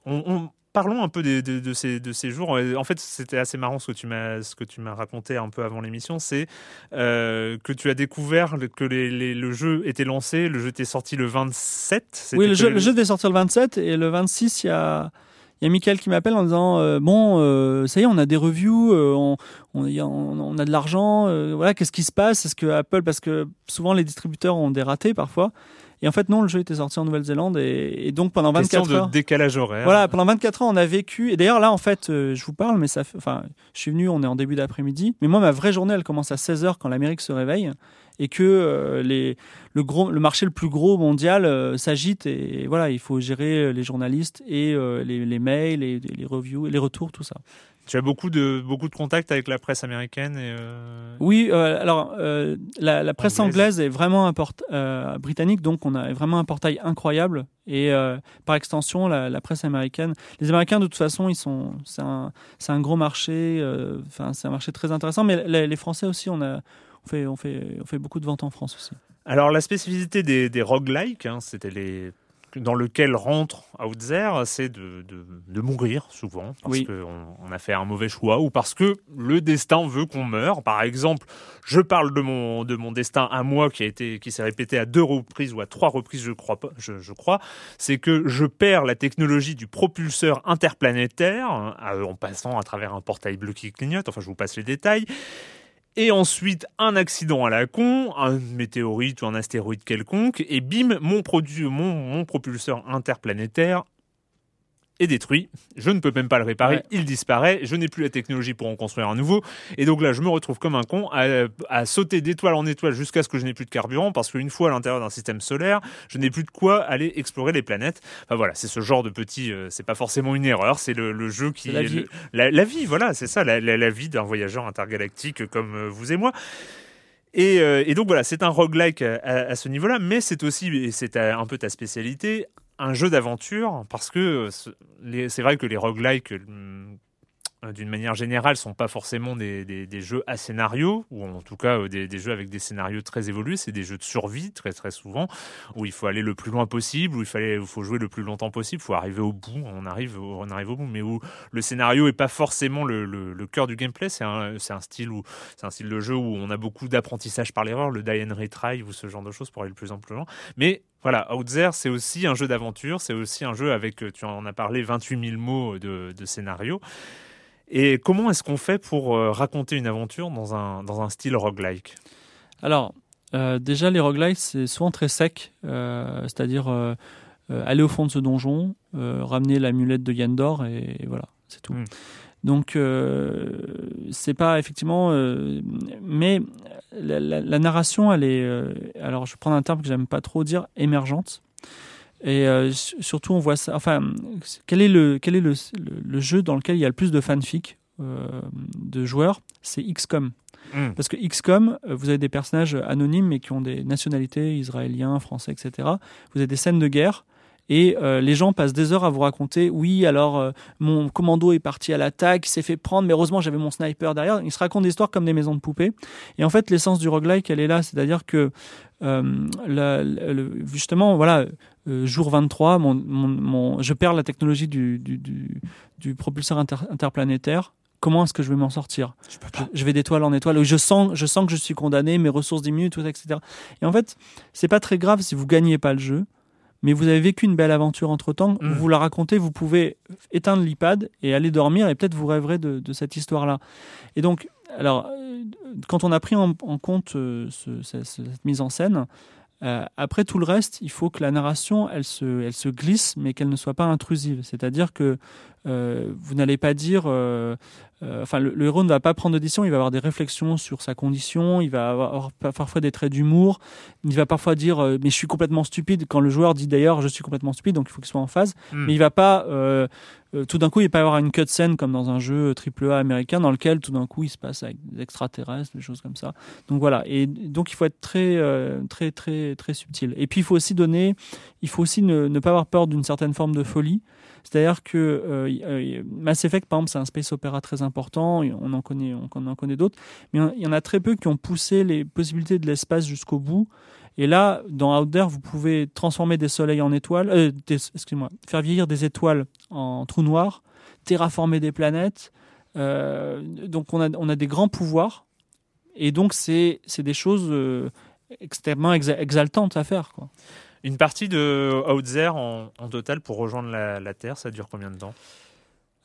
[SPEAKER 1] on, on- parlons un peu de, de ces de ces jours. En fait, c'était assez marrant ce que tu m'as ce que tu m'as raconté un peu avant l'émission, c'est euh, que tu as découvert que les, les- le jeu était lancé, le jeu était sorti le 27. c'était
[SPEAKER 2] Oui, le jeu, le jeu devait sortir le 27 et le 26, il y a, il y a Michael qui m'appelle en disant euh, Bon, euh, ça y est, on a des reviews, euh, on, a, on- a de l'argent, voilà, qu'est-ce qui se passe? Est-ce que Apple, parce que souvent les distributeurs ont des ratés parfois, et en fait, non, le jeu était sorti en Nouvelle-Zélande et, et donc pendant
[SPEAKER 1] question
[SPEAKER 2] 24
[SPEAKER 1] de
[SPEAKER 2] heures.
[SPEAKER 1] décalage horaire.
[SPEAKER 2] Voilà, pendant 24 ans, on a vécu. Et d'ailleurs, là, en fait, euh, je vous parle, mais ça fait. Enfin, je suis venu, on est en début d'après-midi. Mais moi, ma vraie journée, elle commence à 16h quand l'Amérique se réveille et que euh, les, le, gros, le marché le plus gros mondial euh, s'agite. Et voilà, il faut gérer les journalistes et euh, les, les mails, et les reviews, les retours, tout ça.
[SPEAKER 1] Tu as beaucoup de beaucoup de contacts avec la presse américaine et. euh,
[SPEAKER 2] Oui, euh, alors euh, la, la presse
[SPEAKER 1] Anglaise.
[SPEAKER 2] anglaise est vraiment un port- britannique, donc on a vraiment un portail incroyable. Et par extension, la, la presse américaine, les Américains de toute façon, ils sont, c'est un, c'est un gros marché. Enfin, c'est un marché très intéressant. Mais les, les Français aussi, on a, on fait, on fait, on fait beaucoup de ventes en France aussi.
[SPEAKER 1] Alors la spécificité des, des roguelikes, hein, c'était les dans lequel rentre Outzer, c'est de, de, de mourir souvent parce
[SPEAKER 2] Oui.
[SPEAKER 1] qu'on on a fait un mauvais choix ou parce que le destin veut qu'on meure. Par exemple, je parle de mon de mon destin à moi qui a été qui s'est répété à deux reprises ou à trois reprises, je crois je, je crois, c'est que je perds la technologie du propulseur interplanétaire hein, en passant à travers un portail bleu qui clignote. Enfin, je vous passe les détails. Et ensuite, un accident à la con, un météorite ou un astéroïde quelconque, et bim, mon, produit, mon, mon propulseur interplanétaire est détruit. Je ne peux même pas le réparer,
[SPEAKER 2] Ouais.
[SPEAKER 1] il disparaît, je n'ai plus la technologie pour en construire un nouveau. Et donc là, je me retrouve comme un con à, à sauter d'étoile en étoile jusqu'à ce que je n'ai plus de carburant, parce qu'une fois à l'intérieur d'un système solaire, je n'ai plus de quoi aller explorer les planètes. Enfin voilà, c'est ce genre de petit... euh, c'est pas forcément une erreur, c'est le, le jeu qui...
[SPEAKER 2] La
[SPEAKER 1] est
[SPEAKER 2] vie.
[SPEAKER 1] le- la, la vie, voilà, c'est ça, la, vie d'un voyageur intergalactique comme euh, vous et moi. Et, euh, et donc voilà, c'est un roguelike à, à- à ce niveau-là, mais c'est aussi, et c'est un peu ta spécialité, un jeu d'aventure, parce que c'est vrai que les roguelikes, euh, d'une manière générale, sont pas forcément des, des- jeux à scénario, ou en tout cas euh, des, jeux avec des scénarios très évolués, c'est des jeux de survie très très souvent, où il faut aller le plus loin possible, où il, fallait, faut jouer le plus longtemps possible, il faut arriver au bout, on arrive, on arrive au bout, mais où le scénario est pas forcément le, le- cœur du gameplay, c'est un, un style où c'est un style de jeu où on a beaucoup d'apprentissage par l'erreur, le die and retry ou ce genre de choses pour aller le plus amplement. Mais voilà, Outzer, c'est aussi un jeu d'aventure, c'est aussi un jeu avec, euh, tu en as parlé, 28 000 mots de, de scénario. Et comment est-ce qu'on fait pour euh, raconter une aventure dans un, dans un style roguelike?
[SPEAKER 2] Alors, euh, déjà, les roguelites, c'est souvent très sec, euh, c'est-à-dire euh, aller au fond de ce donjon, ramener l'amulette de Yandor, et, et voilà, c'est tout.
[SPEAKER 1] Mm.
[SPEAKER 2] Donc, c'est pas effectivement. mais la, la- la narration, elle est. alors, je vais prendre un terme que j'aime pas trop dire, émergente. Et euh, su- surtout, on voit ça. Enfin, quel est le, quel est le, le- le jeu dans lequel il y a le plus de fanfic euh, de joueurs? C'est XCOM.
[SPEAKER 1] Mm.
[SPEAKER 2] Parce que XCOM, euh, vous avez des personnages anonymes mais qui ont des nationalités israéliens, français, etc. Vous avez des scènes de guerre et euh, les gens passent des heures à vous raconter oui, alors euh, mon commando est parti à l'attaque, s'est fait prendre, mais heureusement j'avais mon sniper derrière. Ils se racontent des histoires comme des maisons de poupées. Et en fait, l'essence du roguelike, elle est là, c'est-à-dire que euh, la- la- le- justement, voilà, euh, jour 23, mon, mon- mon- je perds la technologie du, du, du- du propulseur inter- interplanétaire. Comment est-ce que je vais m'en sortir? Je, je vais d'étoile en étoile. Je sens, je sens que je suis condamné, mes ressources diminuent, tout etc. Et en fait, c'est pas très grave si vous gagnez pas le jeu, mais vous avez vécu une belle aventure entre temps.
[SPEAKER 1] Mm.
[SPEAKER 2] Vous la racontez, vous pouvez éteindre l'iPad et aller dormir, et peut-être vous rêverez de, de cette histoire-là. Et donc, alors, euh, quand on a pris en, en compte euh, ce- ce- cette mise en scène, euh, après tout le reste, il faut que la narration, elle se, elle se glisse, mais qu'elle ne soit pas intrusive. C'est-à-dire que euh, vous n'allez pas dire, euh, euh, enfin, le, le héros ne va pas prendre d'audition, il va avoir des réflexions sur sa condition, il va avoir, avoir pa- parfois des traits d'humour, il va parfois dire, mais je suis complètement stupide. Quand le joueur dit d'ailleurs, je suis complètement stupide, donc il faut qu'il soit en phase.
[SPEAKER 1] Hmm.
[SPEAKER 2] Mais il va pas, tout d'un coup, il va pas avoir une cutscene comme dans un jeu AAA américain dans lequel tout d'un coup il se passe avec des extraterrestres, des choses comme ça. Donc voilà. Et donc il faut être très, très, très, très subtil. Et puis il faut aussi donner, il faut aussi ne, ne pas avoir peur d'une certaine forme de folie. C'est-à-dire que euh, euh, Mass Effect, par exemple, c'est un space opéra très important. On en connaît, on en connaît d'autres, mais il y en a très peu qui ont poussé les possibilités de l'espace jusqu'au bout. Et là, dans Out There, vous pouvez transformer des soleils en étoiles, euh, excusez-moi, faire vieillir des étoiles en trous noirs, terraformer des planètes. Donc on a, on a des grands pouvoirs. Et donc c'est des choses extrêmement exa- exaltantes à faire. Quoi.
[SPEAKER 1] Une partie de Outzer en, en total pour rejoindre la, la Terre, ça dure combien de temps?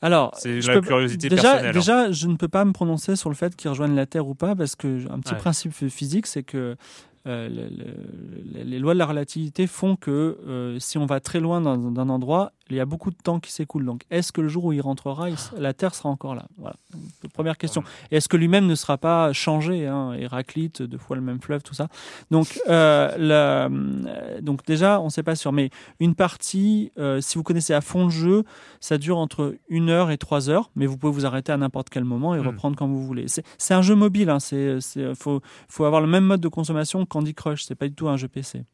[SPEAKER 2] Alors,
[SPEAKER 1] C'est
[SPEAKER 2] je
[SPEAKER 1] la
[SPEAKER 2] peux-
[SPEAKER 1] curiosité
[SPEAKER 2] déjà,
[SPEAKER 1] personnelle. hein.
[SPEAKER 2] Déjà, je ne peux pas me prononcer sur le fait qu'ils rejoignent la Terre ou pas, parce que un petit
[SPEAKER 1] Ouais.
[SPEAKER 2] principe physique, c'est que euh, le- le- les lois de la relativité font que euh, si on va très loin d'un endroit, il y a beaucoup de temps qui s'écoule. Donc, est-ce que le jour où il rentrera, il la Terre sera encore là? Voilà. Première question. Et est-ce que lui-même ne sera pas changé hein, Héraclite, deux fois le même fleuve, tout ça. Donc, euh, la- euh, donc déjà, on ne sait pas sûr. Mais une partie, euh, si vous connaissez à fond le jeu, ça dure entre une heure et trois heures, mais vous pouvez vous arrêter à n'importe quel moment et
[SPEAKER 1] Mm.
[SPEAKER 2] reprendre quand vous voulez. C'est un jeu mobile. Il c'est, faut, faut avoir le même mode de consommation que Candy Crush. C'est pas du tout un jeu PC.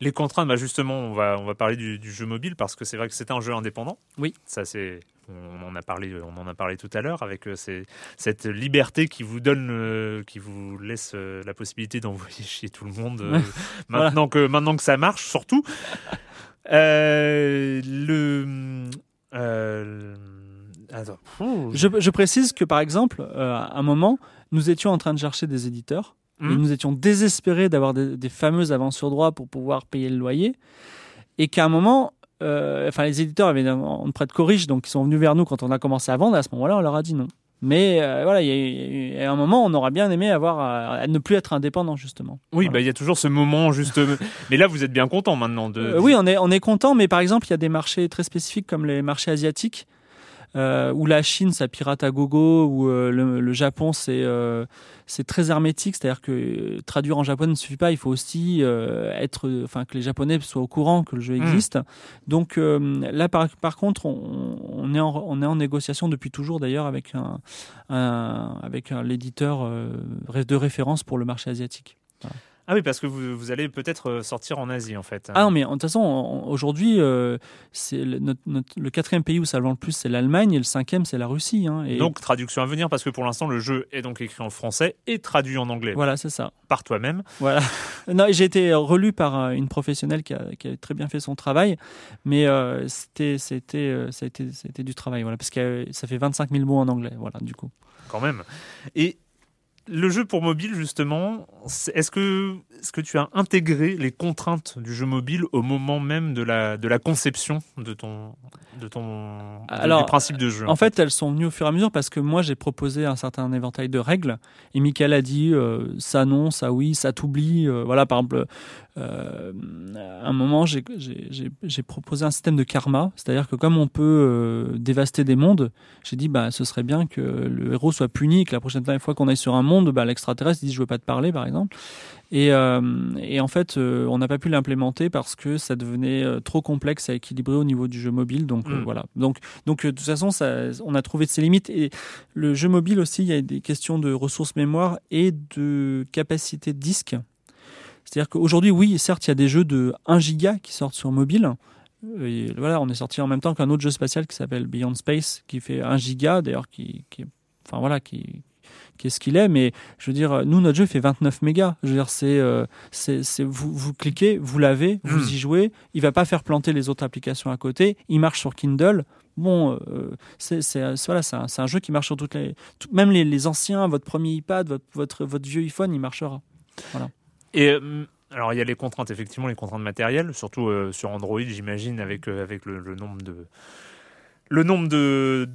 [SPEAKER 1] Les contraintes, bah justement, on va, on va parler du, du jeu mobile parce que c'est vrai que c'est un jeu indépendant.
[SPEAKER 2] Oui.
[SPEAKER 1] Ça, c'est. On en a parlé, on en a parlé tout à l'heure avec euh, ces- cette liberté qui vous donne, euh, qui vous laisse euh, la possibilité d'envoyer chez tout le monde euh, maintenant que maintenant que ça marche, surtout. Le. attends.
[SPEAKER 2] Je, je précise que par exemple, à un moment, nous étions en train de chercher des éditeurs. Et
[SPEAKER 1] Hmm.
[SPEAKER 2] nous étions désespérés d'avoir des, des fameuses avances sur droit pour pouvoir payer le loyer. Et qu'à un moment, euh, enfin, les éditeurs avaient on ne prête qu'aux riches, donc ils sont venus vers nous quand on a commencé à vendre. À ce moment-là, on leur a dit non. Mais euh, voilà, il y, a un moment, on aurait bien aimé avoir à, à ne plus être indépendant justement.
[SPEAKER 1] Oui,
[SPEAKER 2] Voilà.
[SPEAKER 1] bah il y a toujours ce moment juste. mais là, vous êtes bien content maintenant de.
[SPEAKER 2] Euh, oui, on est, on est content, mais par exemple, il y a des marchés très spécifiques comme les marchés asiatiques, euh, où la Chine, ça pirate à gogo, où euh, le, le Japon, c'est euh, c'est très hermétique, c'est-à-dire que euh, traduire en japonais ne suffit pas, il faut aussi être, enfin, que les Japonais soient au courant que le jeu
[SPEAKER 1] Mm.
[SPEAKER 2] existe. Donc là, par, par contre, on, on est en, on est en négociation depuis toujours d'ailleurs avec un, un avec un l'éditeur de référence pour le marché asiatique.
[SPEAKER 1] Ah oui, parce que vous, vous allez peut-être euh, sortir en Asie en fait.
[SPEAKER 2] Ah non, mais de toute façon, on- aujourd'hui, euh, c'est le, notre- notre- le quatrième pays où ça vend le plus, c'est l'Allemagne, et le cinquième, c'est la Russie. hein, et
[SPEAKER 1] Donc traduction à venir parce que pour l'instant le jeu est donc écrit en français et traduit en anglais
[SPEAKER 2] voilà, c'est ça.
[SPEAKER 1] par toi-même.
[SPEAKER 2] Voilà. Non, j'ai été relu par euh, une professionnelle qui a, qui a très bien fait son travail, mais euh, c'était, c'était, euh, ça a été, c'était du travail, voilà, parce que euh, ça fait 25 000 mots en anglais, voilà, du coup.
[SPEAKER 1] quand même. Et le jeu pour mobile, justement, est-ce que, est-ce que tu as intégré les contraintes du jeu mobile au moment même de la, de la conception de ton, de ton de-
[SPEAKER 2] Alors,
[SPEAKER 1] du principe de jeu
[SPEAKER 2] En fait, elles sont venues au fur et à mesure parce que moi, j'ai proposé un certain éventail de règles et Michael a dit euh, ça non, ça oui, ça t'oublie. euh, voilà, par exemple, euh, à un moment, j'ai- proposé un système de karma, c'est-à-dire que comme on peut euh, dévaster des mondes, j'ai dit bah ce serait bien que le héros soit puni, que la prochaine fois qu'on aille sur un monde, bah, l'extraterrestre dit je veux pas te parler, par exemple. Et, euh, et en fait, on n'a pas pu l'implémenter parce que ça devenait trop complexe à équilibrer au niveau du jeu mobile. Donc
[SPEAKER 1] Mm.
[SPEAKER 2] voilà. Donc, donc de toute façon, ça, on a trouvé de ses limites. Et le jeu mobile aussi, il y a des questions de ressources mémoire et de capacité de disque. C'est-à-dire qu'aujourd'hui, oui, certes, il y a des jeux de 1 giga qui sortent sur mobile. Et voilà, on est sorti en même temps qu'un autre jeu spatial qui s'appelle Beyond Space, qui fait 1 giga, d'ailleurs, qui, enfin voilà, qui, qui est ce qu'il est. Mais je veux dire, nous, notre jeu fait 29 mégas. Je veux dire, c'est, euh, c'est, vous, vous cliquez, vous l'avez, vous
[SPEAKER 1] Mm.
[SPEAKER 2] y jouez. Il va pas faire planter les autres applications à côté. Il marche sur Kindle. Bon, euh, c'est, voilà, c'est un, jeu qui marche sur toutes les, tout- même les, les anciens, votre premier iPad, votre, votre, votre vieux iPhone, il marchera.
[SPEAKER 1] Et euh, alors il y a les contraintes, effectivement, les contraintes matérielles, surtout euh, sur Android, j'imagine, avec, euh, avec le, le nombre de, le nombre de,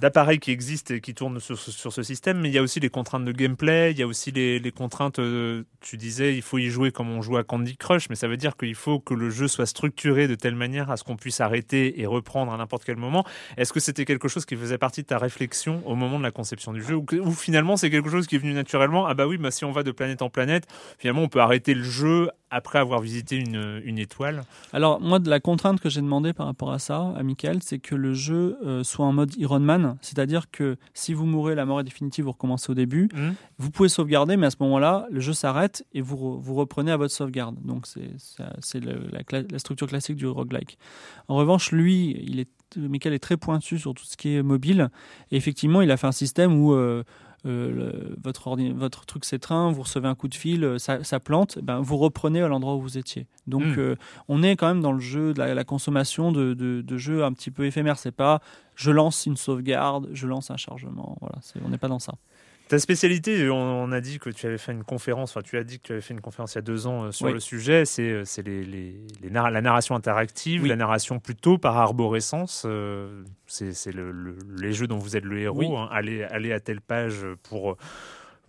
[SPEAKER 1] d'appareils qui existent et qui tournent sur, ce- système, mais il y a aussi les contraintes de gameplay, il y a aussi les, contraintes, euh, tu disais, il faut y jouer comme on joue à Candy Crush, mais ça veut dire qu'il faut que le jeu soit structuré de telle manière à ce qu'on puisse arrêter et reprendre à n'importe quel moment. Est-ce que c'était quelque chose qui faisait partie de ta réflexion au moment de la conception du jeu, ou finalement c'est quelque chose qui est venu naturellement Ah bah oui, bah si on va de planète en planète, finalement on peut arrêter le jeu après avoir visité une, une étoile.
[SPEAKER 2] Alors, moi, de la contrainte que j'ai demandé par rapport à ça, à Michael, c'est que le jeu euh, soit en mode Iron Man. C'est-à-dire que si vous mourrez, la mort est définitive, vous recommencez au début.
[SPEAKER 1] Hmm
[SPEAKER 2] Vous pouvez sauvegarder, mais à ce moment-là, le jeu s'arrête et vous, re- vous reprenez à votre sauvegarde. Donc, c'est la, la structure classique du roguelike. En revanche, lui, il est, Michael est très pointu sur tout ce qui est mobile. Et effectivement, il a fait un système où. euh, le- votre, ordi- votre truc s'étreint, vous recevez un coup de fil, euh, ça, ça plante, ben, vous reprenez à l'endroit où vous étiez. Donc
[SPEAKER 1] Mm.
[SPEAKER 2] euh, on est quand même dans le jeu de la, la consommation de, de, de jeux un petit peu éphémères. C'est pas je lance une sauvegarde, je lance un chargement. Voilà, c'est- on n'est pas dans ça.
[SPEAKER 1] Ta spécialité, on, on a dit que tu avais fait une conférence, enfin tu as dit que tu avais fait une conférence il y a deux ans euh, sur
[SPEAKER 2] Oui.
[SPEAKER 1] le sujet, c'est euh, c'est les, les, les narra- la narration interactive,
[SPEAKER 2] Oui.
[SPEAKER 1] la narration plutôt par arborescence, euh, c'est c'est le, le- les jeux dont vous êtes le héros,
[SPEAKER 2] Oui.
[SPEAKER 1] hein, aller, aller à telle page pour,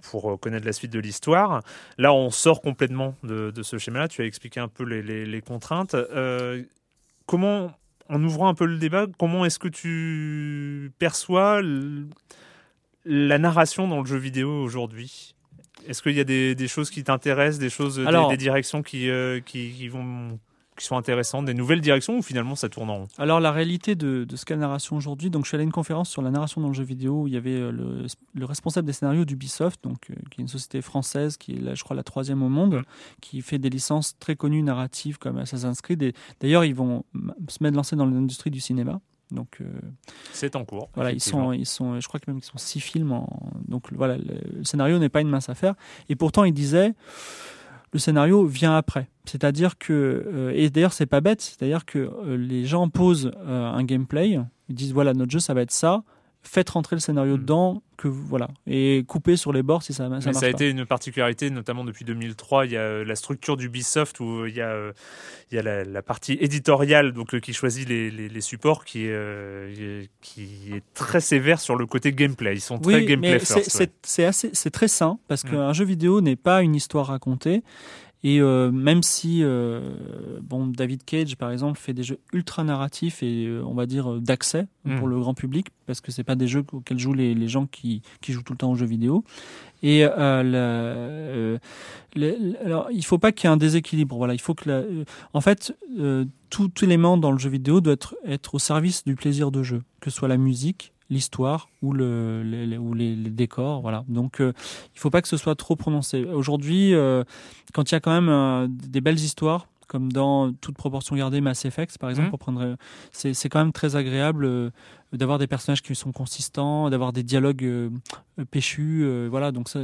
[SPEAKER 1] pour connaître la suite de l'histoire. Là on sort complètement de, de ce schéma-là, tu as expliqué un peu les, les- les contraintes. Euh, comment, en ouvrant un peu le débat, comment est-ce que tu perçois la narration dans le jeu vidéo aujourd'hui Est-ce qu'il y a des, des choses qui t'intéressent, des choses, des-
[SPEAKER 2] Alors-
[SPEAKER 1] des, directions qui, euh, qui, qui vont, qui sont intéressantes, des nouvelles directions ou finalement ça tourne en rond?
[SPEAKER 2] Alors la réalité de, de ce qu'est la narration aujourd'hui, donc je suis allé à une conférence sur la narration dans le jeu vidéo où il y avait euh, le, le responsable des scénarios d'Ubisoft, donc euh, qui est une société française qui est là, je crois la troisième au monde, qui fait des licences très connues narratives comme Assassin's Creed. D'ailleurs ils vont se mettre lancer dans l'industrie du cinéma. Donc euh,
[SPEAKER 1] C'est en cours.
[SPEAKER 2] voilà, ils sont, ils sont, je crois que même qu'ils sont six films. En, donc voilà, le, scénario n'est pas une mince affaire. Et pourtant, il disait, le scénario vient après. C'est-à-dire que, euh, et d'ailleurs, c'est pas bête. C'est-à-dire que euh, les gens posent un gameplay, ils disent voilà, notre jeu, ça va être ça. Faites rentrer le scénario
[SPEAKER 1] Mm.
[SPEAKER 2] dedans, que voilà, et coupez sur les bords si ça, ça
[SPEAKER 1] Mais
[SPEAKER 2] marche
[SPEAKER 1] ça a
[SPEAKER 2] pas.
[SPEAKER 1] été une particularité, notamment depuis 2003. Il y a euh, la structure d'Ubisoft où il y a, euh, il y a la, la partie éditoriale donc, euh, qui choisit les, les, les supports qui est, euh, qui est très sévère sur le côté gameplay. Ils sont très
[SPEAKER 2] Oui,
[SPEAKER 1] gameplay
[SPEAKER 2] c'est-
[SPEAKER 1] ouais.
[SPEAKER 2] assez, c'est très sain parce
[SPEAKER 1] Mm.
[SPEAKER 2] qu'un jeu vidéo n'est pas une histoire racontée. Et euh, même si euh, bon, David Cage, par exemple, fait des jeux ultra narratifs et euh, on va dire euh, d'accès
[SPEAKER 1] Mm.
[SPEAKER 2] pour le grand public, parce que c'est pas des jeux auxquels jouent les, les gens qui, qui jouent tout le temps aux jeux vidéo. Et euh, la- euh, le- alors, il faut pas qu'il y ait un déséquilibre. Voilà, il faut que, la- euh, en fait, euh, tout élément dans le jeu vidéo doit être, être au service du plaisir de jeu, que ce soit la musique, l'histoire ou, le, les, ou les, les décors. Voilà. Donc, euh, il faut pas que ce soit trop prononcé. Aujourd'hui, euh, quand il y a quand même euh, des belles histoires, comme dans toute proportion gardée Mass Effect, par exemple,
[SPEAKER 1] Mhm.
[SPEAKER 2] pour prendre, c'est c'est quand même très agréable d'avoir des personnages qui sont consistants, d'avoir des dialogues euh, péchus. euh, voilà, donc ça,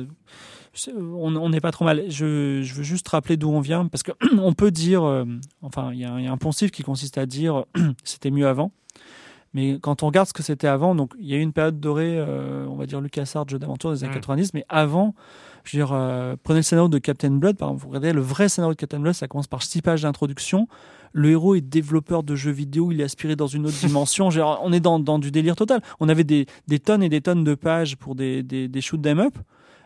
[SPEAKER 2] on n'est pas trop mal. Je, je veux juste rappeler d'où on vient, parce que on peut dire, euh, enfin, il y, y a un poncif qui consiste à dire c'était mieux avant. Mais quand on regarde ce que c'était avant, donc il y a eu une période dorée, euh, on va dire LucasArts, jeu d'aventure des années
[SPEAKER 1] Mm.
[SPEAKER 2] 90, mais avant, je veux dire, euh, prenez le scénario de Captain Blood, par exemple, vous regardez le vrai scénario de Captain Blood, ça commence par six pages d'introduction. Le héros est développeur de jeux vidéo, il est aspiré dans une autre dimension. On est dans, dans du délire total. On avait des, des tonnes et des tonnes de pages pour des, des, des shoot 'em up,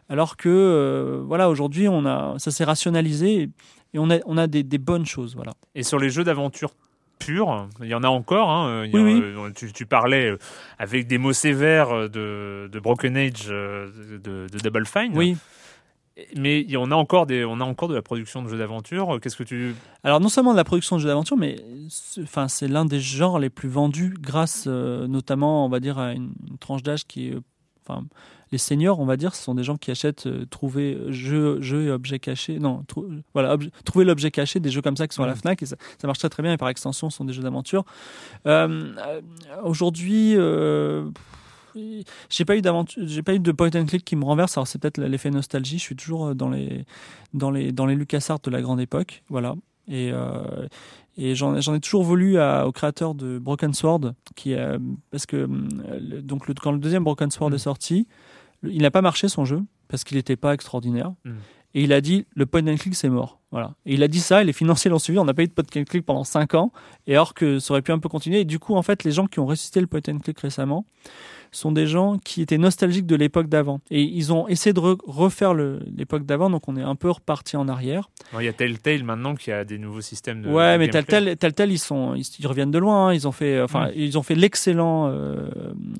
[SPEAKER 2] alors que euh, voilà, aujourd'hui, on a, ça s'est rationalisé et, et on a, on a des, des bonnes choses. Voilà.
[SPEAKER 1] Et sur les jeux d'aventure purs, il y en a encore. hein, il y a-
[SPEAKER 2] Oui, oui.
[SPEAKER 1] euh, tu, tu parlais euh, avec des mots sévères euh, de, de Broken Age, euh, de, de Double Fine.
[SPEAKER 2] Oui.
[SPEAKER 1] Mais en a encore des, on a encore de la production de jeux d'aventure. Qu'est-ce que tu
[SPEAKER 2] Alors non seulement de la production de jeux d'aventure, mais c'est- enfin c'est l'un des genres les plus vendus grâce euh, notamment, on va dire, à une, une tranche d'âge qui est, euh, enfin les seniors, on va dire, ce sont des gens qui achètent euh, trouver jeux, jeux et objets cachés. Non, voilà, obje- trouver l'objet caché, des jeux comme ça qui sont à la. Fnac et ça, ça marche très très bien. Et par extension, ce sont des jeux d'aventure. Euh, euh, Aujourd'hui. J'ai pas eu d'aventure, j'ai pas eu de point and click qui me renverse. Alors c'est peut-être l'effet nostalgie. Je suis toujours dans les dans les dans les LucasArts de la grande époque, voilà. Et euh, et j'en ai toujours voulu à, au créateur de Broken Sword, qui euh, parce que le- donc le, quand le deuxième Broken Sword
[SPEAKER 1] Mm.
[SPEAKER 2] est sorti, il n'a pas marché son jeu parce qu'il n'était pas extraordinaire.
[SPEAKER 1] Mm.
[SPEAKER 2] Et il a dit le point and click c'est mort. Voilà. Et il a dit ça, et les financiers l'ont suivi. On n'a pas eu de point and click pendant 5 ans, et alors que ça aurait pu un peu continuer. Et du coup, en fait, les gens qui ont ressuscité le point and click récemment sont des gens qui étaient nostalgiques de l'époque d'avant. Et ils ont essayé de refaire l'époque d'avant, donc on est un peu reparti en arrière.
[SPEAKER 1] Il y a Telltale maintenant qui a des nouveaux systèmes de.
[SPEAKER 2] Ouais, mais Telltale, Telltale, ils sont, ils, reviennent de loin. Hein. Ils ont fait, enfin, ils ont fait l'excellent euh,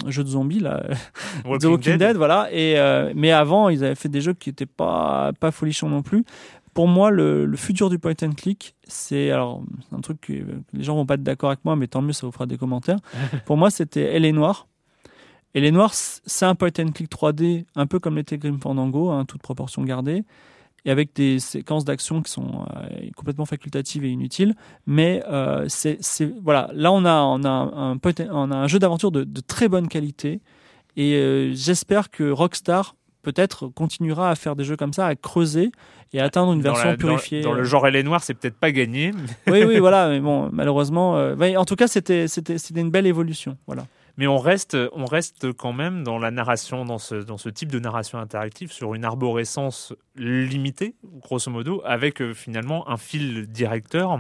[SPEAKER 2] jeu de zombies là, The Walking Dead. voilà. Et euh, mais avant, ils avaient fait des jeux qui n'étaient pas pas folichons non plus pour moi, le, le, futur du point and click, c'est alors un truc que les gens vont pas être d'accord avec moi, mais tant mieux, ça vous fera des commentaires. pour moi, c'était Elle est noire. Et les noirs, c'est un point and click 3D, un peu comme l'était Grim Fandango, hein, toute proportion gardée, et avec des séquences d'action qui sont euh, complètement facultatives et inutiles. Mais euh, c'est voilà, là on a on a un, on a un jeu d'aventure de, de, très bonne qualité, et euh, j'espère que Rockstar peut-être continuera à faire des jeux comme ça, à creuser et à atteindre une version purifiée.
[SPEAKER 1] Dans, le genre Elle est noire, c'est peut-être pas gagné.
[SPEAKER 2] oui, oui, voilà, mais bon, malheureusement, en tout cas, c'était c'était une belle évolution, voilà
[SPEAKER 1] mais on reste, on reste quand même dans la narration, dans ce, dans ce type de narration interactive, sur une arborescence limitée, grosso modo, avec euh, finalement un fil directeur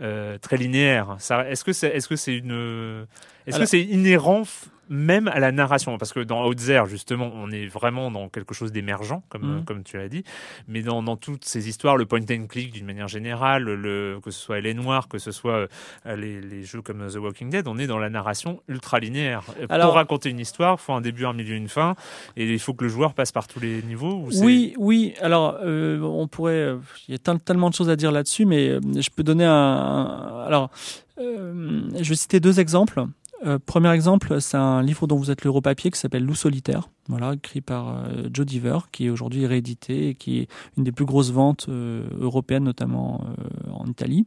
[SPEAKER 1] euh, très linéaire. Est-ce que c'est, est-ce que c'est une, est-ce que c'est inhérent même à la narration, parce que dans Outzer, justement, on est vraiment dans quelque chose d'émergent, comme, mm. comme tu l'as dit, mais dans, dans, toutes ces histoires, le point and click d'une manière générale, le, que ce soit Elle est noire, que ce soit euh, les, les, jeux comme The Walking Dead, on est dans la narration ultra linéaire. Alors, Pour raconter une histoire, il faut un début, un milieu, une fin, et il faut que le joueur passe par tous les niveaux.
[SPEAKER 2] oui, oui. Alors, euh, on pourrait, euh, il y a tellement de choses à dire là-dessus, mais je peux donner un, alors, je vais citer deux exemples. Euh, premier exemple, c'est un livre dont vous êtes l'euro papier qui s'appelle Loup solitaire, voilà, écrit par euh, Joe Diver, qui est aujourd'hui réédité et qui est une des plus grosses ventes euh, européennes, notamment en Italie.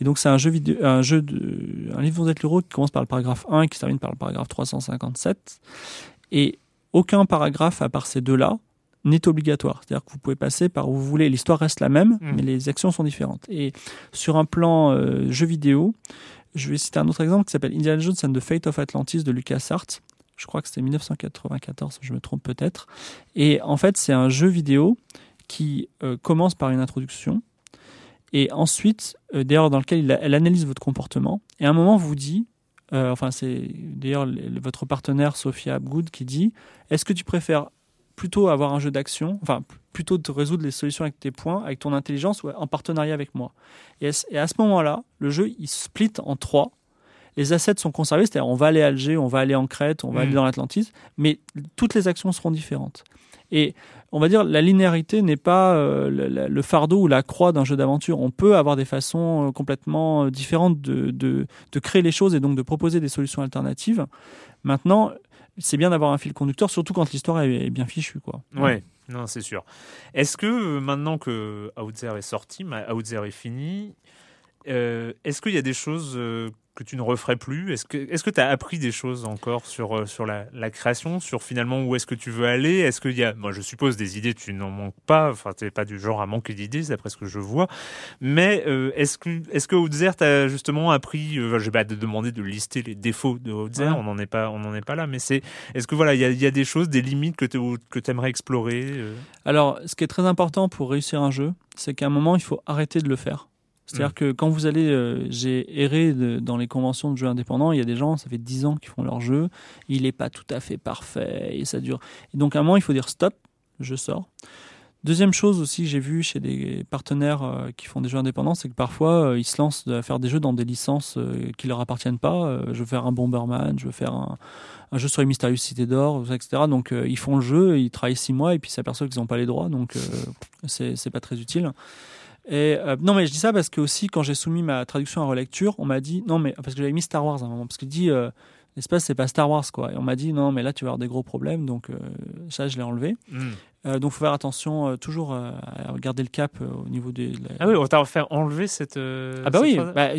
[SPEAKER 2] Et donc c'est un jeu vidéo, un jeu de, un livre dont vous êtes l'euro qui commence par le paragraphe 1 et qui se termine par le paragraphe 357. Et aucun paragraphe à part ces deux-là n'est obligatoire. C'est-à-dire que vous pouvez passer par où vous voulez. L'histoire reste la même, mmh. mais les actions sont différentes. Et sur un plan jeu vidéo, je vais citer un autre exemple qui s'appelle Indiana Jones and the Fate of Atlantis de LucasArts. Je crois que c'était 1994, je me trompe peut-être. Et en fait, c'est un jeu vidéo qui euh, commence par une introduction et ensuite, euh, d'ailleurs, dans lequel elle analyse votre comportement. Et à un moment, vous dit, euh, enfin, c'est d'ailleurs votre partenaire Sophia Abgood qui dit Est-ce que tu préfères plutôt avoir un jeu d'action, enfin plutôt de résoudre les solutions avec tes points, avec ton intelligence ou en partenariat avec moi. Et à ce moment-là, le jeu il split en trois. Les assets sont conservés, c'est-à-dire on va aller à Alger, on va aller en Crète, on va aller mm. dans l'Atlantis, mais toutes les actions seront différentes. Et on va dire la linéarité n'est pas euh, le, fardeau ou la croix d'un jeu d'aventure. On peut avoir des façons euh, complètement euh, différentes de, de, de créer les choses et donc de proposer des solutions alternatives. Maintenant, c'est bien d'avoir un fil conducteur, surtout quand l'histoire est bien fichue. Quoi.
[SPEAKER 1] Ouais, non, c'est sûr. Est-ce que euh, maintenant que Outzer est sorti, Outzer est fini, euh, est-ce qu'il y a des choses euh, que tu ne referais plus? Est-ce que est-ce que tu as appris des choses encore sur euh, sur la, la création, sur finalement où est-ce que tu veux aller? Est-ce qu'il y a moi je suppose des idées tu n'en manques pas, enfin tu n'es pas du genre à manquer d'idées d'après ce que je vois. Mais euh, est-ce que est-ce que Outzer t'a justement appris euh, je vais pas te demander de lister les défauts de Outzer, on n'en est pas on n'en est pas là mais c'est est-ce que voilà, il y a, y a, des choses, des limites que tu que aimerais explorer
[SPEAKER 2] Alors, ce qui est très important pour réussir un jeu, c'est qu'à un moment il faut arrêter de le faire. C'est-à-dire mm. que quand vous allez, euh, j'ai erré dans les conventions de jeux indépendants, il y a des gens, ça fait 10 ans qu'ils font leur jeu, il n'est pas tout à fait parfait et ça dure. Et donc à un moment, il faut dire stop, je sors. Deuxième chose aussi que j'ai vu chez des partenaires euh, qui font des jeux indépendants, c'est que parfois euh, ils se lancent à faire des jeux dans des licences qui leur appartiennent pas. je veux faire un Bomberman, je veux faire un, jeu sur les mystérieuses cités d'or, etc. Donc ils font le jeu, ils travaillent six mois et puis s'aperçoivent qu'ils n'ont pas les droits, donc c'est pas très utile. Et euh, non, mais je dis ça parce que aussi quand j'ai soumis ma traduction à relecture, on m'a dit non, mais parce que j'avais mis Star Wars à un moment, parce que dit euh, l'espace c'est pas Star Wars quoi. Et on m'a dit non, mais là tu vas avoir des gros problèmes, donc euh, ça je l'ai enlevé. Hmm. Euh, donc, il faut faire attention euh, toujours euh, à garder le cap au niveau des.
[SPEAKER 1] Ah oui, on t'a fait enlever cette.
[SPEAKER 2] ah bah oui, bah,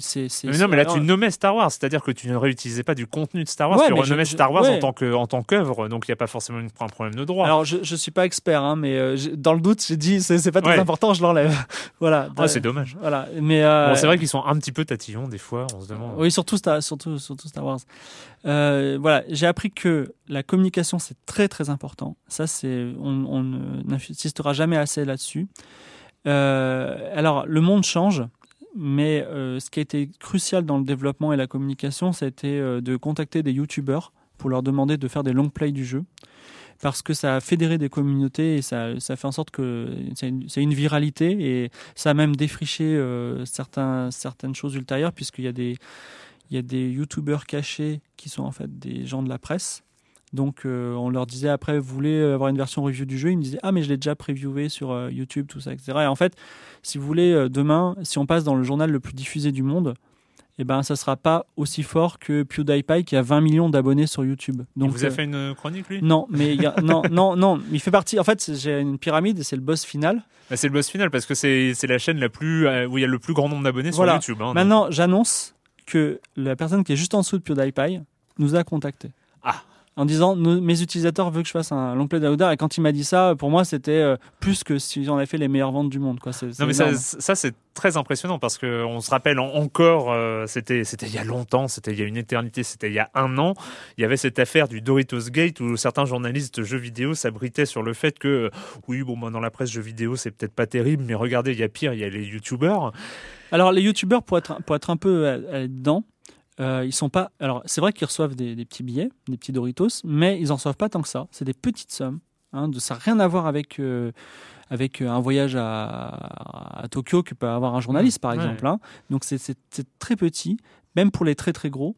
[SPEAKER 2] c'est.
[SPEAKER 1] Mais non, mais là tu nommais Star Wars, c'est-à-dire que tu ne réutilisais pas du contenu de Star Wars, tu renommais Star Wars en tant que en tant qu'œuvre, donc il n'y a pas forcément un problème de droit.
[SPEAKER 2] Alors je, je suis pas expert, hein, mais dans le doute, j'ai dit c'est pas très important, je l'enlève. voilà.
[SPEAKER 1] Ah, c'est dommage.
[SPEAKER 2] Voilà, mais.
[SPEAKER 1] Bon, c'est vrai qu'ils sont un petit peu tatillons des fois, on se demande.
[SPEAKER 2] Oui, surtout Star, surtout surtout Star Wars. Voilà, j'ai appris que la communication c'est très très important. Ça c'est on, n'insistera jamais assez là-dessus. Euh, alors, le monde change, mais euh, ce qui a été crucial dans le développement et la communication, euh, de contacter des youtubeurs pour leur demander de faire des long plays du jeu. Parce que ça a fédéré des communautés et ça, fait en sorte que c'est une, une viralité et ça a même défriché euh, certaines choses ultérieures puisqu'il y a des, il y a des youtubeurs cachés qui sont en fait des gens de la presse. Donc euh, on leur disait après, vous voulez avoir une version review du jeu? Ils me disaient, ah mais je l'ai déjà préviewé sur euh, YouTube, tout ça, etc. Et en fait, si vous voulez, euh, demain, si on passe dans le journal le plus diffusé du monde, eh ben ça sera pas aussi fort que PewDiePie qui a 20 millions d'abonnés sur YouTube.
[SPEAKER 1] Donc vous avez
[SPEAKER 2] euh,
[SPEAKER 1] fait une chronique lui?
[SPEAKER 2] non, mais il y a, non, non, non, il fait partie. En fait, j'ai une pyramide et c'est le boss final.
[SPEAKER 1] Bah, C'est le boss final parce que c'est la chaîne la plus où il y a le plus grand nombre d'abonnés
[SPEAKER 2] Voilà.
[SPEAKER 1] sur YouTube. hein.
[SPEAKER 2] Maintenant, j'annonce que la personne qui est juste en dessous de PewDiePie nous a contactés.
[SPEAKER 1] Ah.
[SPEAKER 2] En disant, mes utilisateurs veulent que je fasse un long play d'Aouda. Et quand il m'a dit ça, pour moi, c'était euh, plus que si on avait fait les meilleures ventes du monde. Quoi.
[SPEAKER 1] Non mais ça,
[SPEAKER 2] énorme.
[SPEAKER 1] ça c'est très impressionnant parce que on se rappelle en- encore, euh, c'était c'était il y a longtemps, c'était il y a une éternité, c'était il y a un an. Il y avait cette affaire du Doritos Gate où certains journalistes jeux vidéo s'abritaient sur le fait que euh, oui bon bah, dans la presse jeux vidéo c'est peut-être pas terrible, mais regardez il y a pire, il y a les youtubeurs.
[SPEAKER 2] Alors, les youtubeurs, pour être, pour être un peu euh, euh, dedans, euh, ils sont pas. Alors, c'est vrai qu'ils reçoivent des, des petits billets, des petits Doritos, mais ils en reçoivent pas tant que ça. C'est des petites sommes. Hein, de, ça n'a rien à voir avec, euh, avec un voyage à, à Tokyo que peut avoir un journaliste, par
[SPEAKER 1] Ouais.
[SPEAKER 2] exemple. hein. Donc, c'est, très petit, même pour les très très gros.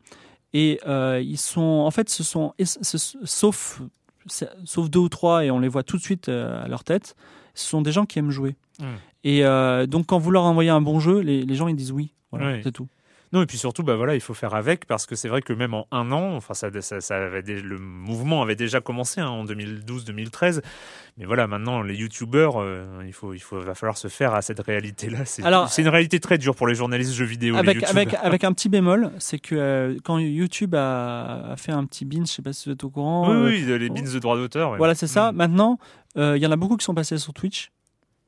[SPEAKER 2] Et euh, ils sont. En fait, ce sont. ce- Sauf, sauf deux ou trois, et on les voit tout de suite à leur tête, ce sont des gens qui aiment jouer.
[SPEAKER 1] Mm.
[SPEAKER 2] Et euh, donc, quand vous leur envoyez un bon jeu, les, les gens ils disent oui. Voilà,
[SPEAKER 1] Ouais.
[SPEAKER 2] c'est tout.
[SPEAKER 1] Non et puis surtout bah voilà il faut faire avec parce que c'est vrai que même en un an, enfin ça, ça, ça avait le mouvement avait déjà commencé hein, en 2012-2013, mais voilà maintenant les youtubeurs euh, il faut il faut va falloir se faire à cette réalité là. C'est une réalité très dure pour les journalistes jeux vidéo. les
[SPEAKER 2] Avec, avec, avec un petit bémol, c'est que euh, quand YouTube a, a fait un petit binge, je sais pas si vous êtes au courant.
[SPEAKER 1] Oui,
[SPEAKER 2] euh,
[SPEAKER 1] oui, de- les bins de droit d'auteur. ouais.
[SPEAKER 2] Voilà, c'est ça.
[SPEAKER 1] Mm.
[SPEAKER 2] Maintenant, euh, il y en a beaucoup qui sont passés sur Twitch.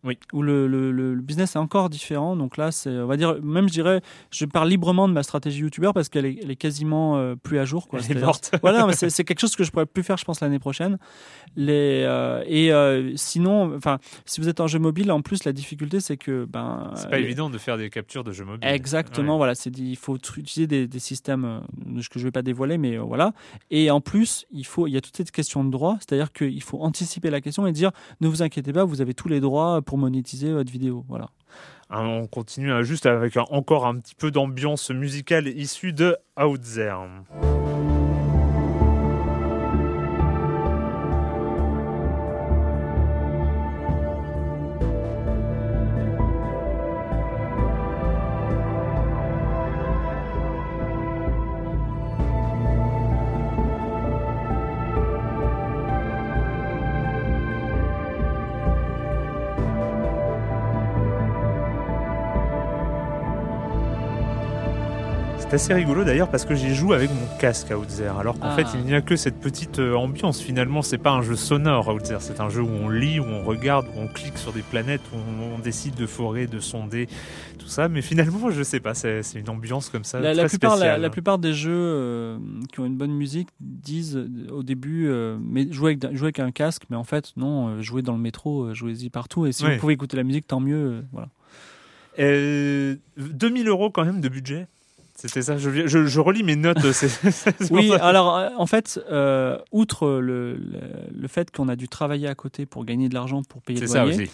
[SPEAKER 1] Oui.
[SPEAKER 2] Où le, le, le- business est encore différent. Donc là, c'est, on va dire, même je dirais, je parle librement de ma stratégie YouTuber parce qu'elle est, elle est quasiment euh, plus à jour. Quoi.
[SPEAKER 1] Elle est morte.
[SPEAKER 2] Voilà, mais c'est, c'est quelque chose que je pourrais plus faire, je pense, l'année prochaine. Les, euh, et euh, sinon, enfin, si vous êtes en jeu mobile, en plus, la difficulté, c'est que, ben,
[SPEAKER 1] C'est pas évident de faire des captures de jeux mobiles.
[SPEAKER 2] Exactement,
[SPEAKER 1] Ouais.
[SPEAKER 2] voilà, c'est il faut utiliser des, des systèmes que je vais pas dévoiler, mais voilà. Et en plus, il faut, il y a toute cette question de droit, c'est-à-dire qu'il faut anticiper la question et dire, ne vous inquiétez pas, vous avez tous les droits pour monétiser votre vidéo, voilà.
[SPEAKER 1] Hein, On continue hein, juste avec encore un petit peu d'ambiance musicale issue de Out There. C'est assez rigolo d'ailleurs parce que j'y joue avec mon casque Outzer, alors qu'en
[SPEAKER 2] Ah.
[SPEAKER 1] fait il n'y a que cette petite euh, ambiance. Finalement, c'est pas un jeu sonore Outzer, c'est un jeu où on lit, où on regarde, où on clique sur des planètes, où on, on décide de forer, de sonder, tout ça. Mais finalement, je sais pas, c'est une ambiance comme ça.
[SPEAKER 2] La,
[SPEAKER 1] très
[SPEAKER 2] la plupart, la,
[SPEAKER 1] spéciale.
[SPEAKER 2] la plupart des jeux euh, qui ont une bonne musique disent euh, au début, euh, mais jouez avec, jouez avec un casque, mais en fait, non, jouez dans le métro, jouez-y partout, et si vous pouvez écouter la musique, tant mieux, euh, voilà.
[SPEAKER 1] Euh, 2000 euros quand même de budget? C'était ça. Je, viens- je, je relis mes notes.
[SPEAKER 2] Oui,
[SPEAKER 1] ça.
[SPEAKER 2] alors euh, en fait, euh, outre le, le, le fait qu'on a dû travailler à côté pour gagner de l'argent pour payer le loyer,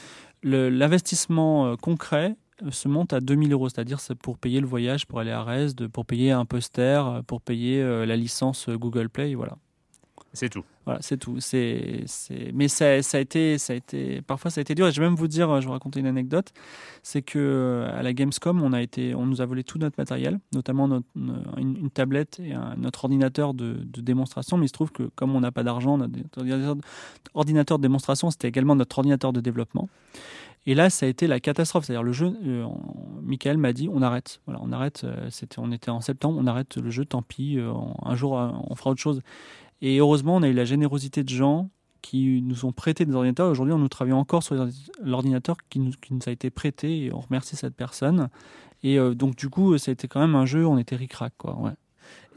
[SPEAKER 2] l'investissement euh, concret se monte à 2000 euros, c'est-à-dire c'est pour payer le voyage, pour aller à Resde, pour payer un poster, pour payer la licence Google Play, voilà.
[SPEAKER 1] C'est tout.
[SPEAKER 2] Voilà, c'est tout. C'est, c'est... Mais ça, a été, ça a été, parfois ça a été dur. Et je vais même vous dire, je vais vous raconter une anecdote, c'est que euh, à la Gamescom, on a été, on nous a volé tout notre matériel, notamment notre, une, tablette et notre ordinateur de, démonstration. Mais il se trouve que comme on n'a pas d'argent, notre ordinateur, de démonstration, c'était également notre ordinateur de développement. Et là, ça a été la catastrophe. C'est-à-dire le jeu, euh, Michael m'a dit, on arrête. Voilà, on arrête. euh, on était en septembre, on arrête le jeu. Tant pis. euh, un jour, euh, on fera autre chose. Et heureusement, on a eu la générosité de gens qui nous ont prêté des ordinateurs. Aujourd'hui, on nous travaillons encore sur l'ordinateur qui nous, a été prêté et on remercie cette personne. Et euh, donc, du coup, ça a été quand même un jeu, on était ric-rac, quoi. Ouais.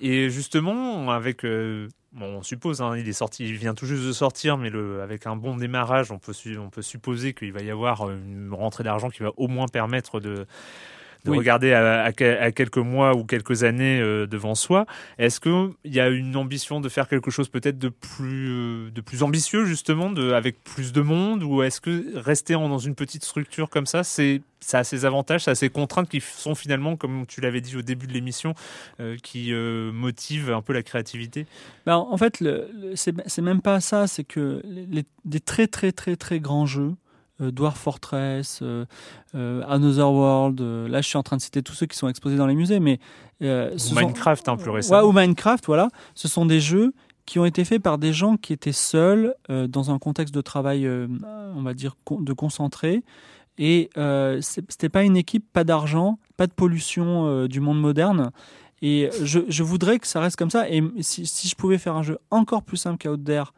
[SPEAKER 1] Et justement, avec euh, on suppose, hein, il vient tout juste de sortir, mais avec un bon démarrage, on peut supposer qu'il va y avoir une rentrée d'argent qui va au moins permettre de, de
[SPEAKER 2] Oui.
[SPEAKER 1] regarder à, à que- à quelques mois ou quelques années euh, devant soi. Est-ce qu'il y a une ambition de faire quelque chose peut-être de plus, euh, de plus ambitieux justement, de, avec plus de monde, ou est-ce que rester en- dans une petite structure comme ça, c'est ça a ses avantages, ça a ses contraintes qui sont finalement, comme tu l'avais dit au début de l'émission, euh, qui euh, motivent un peu la créativité?
[SPEAKER 2] Ben, en fait, c'est même pas ça, c'est que les, les- des très très très très grands jeux, Dwarf Fortress, euh, euh, Another World, euh, là je suis en train de citer tous ceux qui sont exposés dans les musées, mais euh, ce
[SPEAKER 1] Ou
[SPEAKER 2] sont-
[SPEAKER 1] Minecraft, hein, plus
[SPEAKER 2] Ouais,
[SPEAKER 1] récemment.
[SPEAKER 2] ou Minecraft, voilà. Ce sont des jeux qui ont été faits par des gens qui étaient seuls euh, dans un contexte de travail, euh, on va dire, de concentré. Et euh, c'était pas une équipe, pas d'argent, pas de pollution euh, du monde moderne. Et je, je voudrais que ça reste comme ça. Et si, si je pouvais faire un jeu encore plus simple qu'Out There,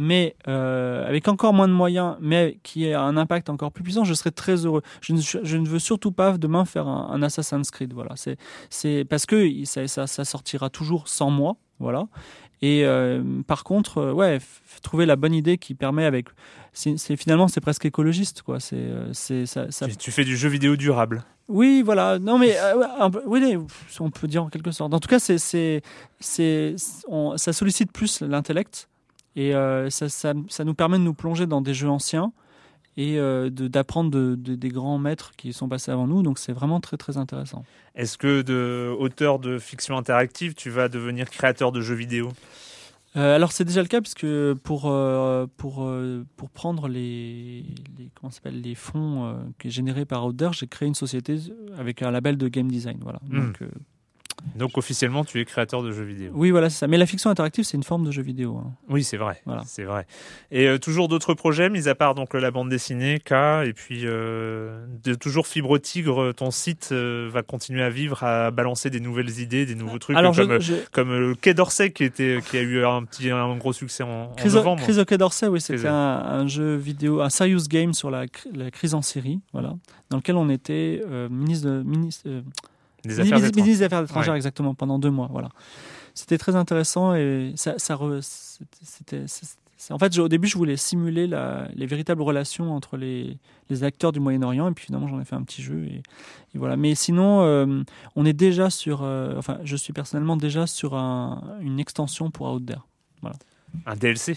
[SPEAKER 2] mais euh, avec encore moins de moyens, mais qui ait un impact encore plus puissant, je serais très heureux. Je ne, je ne veux surtout pas demain faire un, un Assassin's Creed. Voilà, c'est parce que ça, ça, ça sortira toujours sans moi, voilà. Et euh, par contre, euh, ouais, trouver la bonne idée qui permet avec, c'est finalement c'est presque écologiste, quoi. C'est ça, ça-
[SPEAKER 1] Tu, fais du jeu vidéo durable.
[SPEAKER 2] oui, voilà. Non, mais euh, ouais, un peu- oui, on peut dire en quelque sorte. En tout cas, c'est c'est ça sollicite plus l'intellect et euh, ça, ça ça nous permet de nous plonger dans des jeux anciens et euh, d'apprendre de, de- des grands maîtres qui sont passés avant nous. Donc c'est vraiment très très intéressant.
[SPEAKER 1] Est-ce que de auteur de fiction interactive, tu vas devenir créateur de jeux vidéo?
[SPEAKER 2] Euh, alors c'est déjà le cas puisque pour euh, pour euh, pour prendre les, les comment s'appelle les fonds générés par Outer, j'ai créé une société avec un label de game design. Voilà.
[SPEAKER 1] Hmm.
[SPEAKER 2] Donc
[SPEAKER 1] Donc officiellement, tu es créateur de jeux vidéo.
[SPEAKER 2] oui, voilà, c'est ça. Mais la fiction interactive, c'est une forme de jeu vidéo. hein.
[SPEAKER 1] Oui, c'est vrai.
[SPEAKER 2] Voilà.
[SPEAKER 1] C'est vrai. Et euh, toujours d'autres projets, mis à part donc la bande dessinée, K, et puis euh, de toujours Fibre Tigre, ton site euh, va continuer à vivre, à balancer des nouvelles idées, des nouveaux trucs,
[SPEAKER 2] Alors,
[SPEAKER 1] comme,
[SPEAKER 2] je-
[SPEAKER 1] comme le Quai d'Orsay qui était, qui a eu un petit, un gros succès en, en
[SPEAKER 2] Chris,
[SPEAKER 1] novembre.
[SPEAKER 2] Chris au Quai d'Orsay, oui, c'était un, un jeu vidéo, un serious game sur la, la crise en Syrie, voilà, dans lequel on était ministre, de- ministre,
[SPEAKER 1] des affaires
[SPEAKER 2] mini-
[SPEAKER 1] étrangères.
[SPEAKER 2] ministre des Affaires étrangères,
[SPEAKER 1] Ouais.
[SPEAKER 2] exactement, pendant deux mois. Voilà. C'était très intéressant et ça, ça re- c'était, c'était- c'est- en fait, au début, je voulais simuler la- les véritables relations entre les, les acteurs du Moyen-Orient et puis finalement, j'en ai fait un petit jeu et, et voilà. Mais sinon, euh, on est déjà sur, euh, enfin, je suis personnellement déjà sur un- une extension pour Out There.
[SPEAKER 1] Un DLC.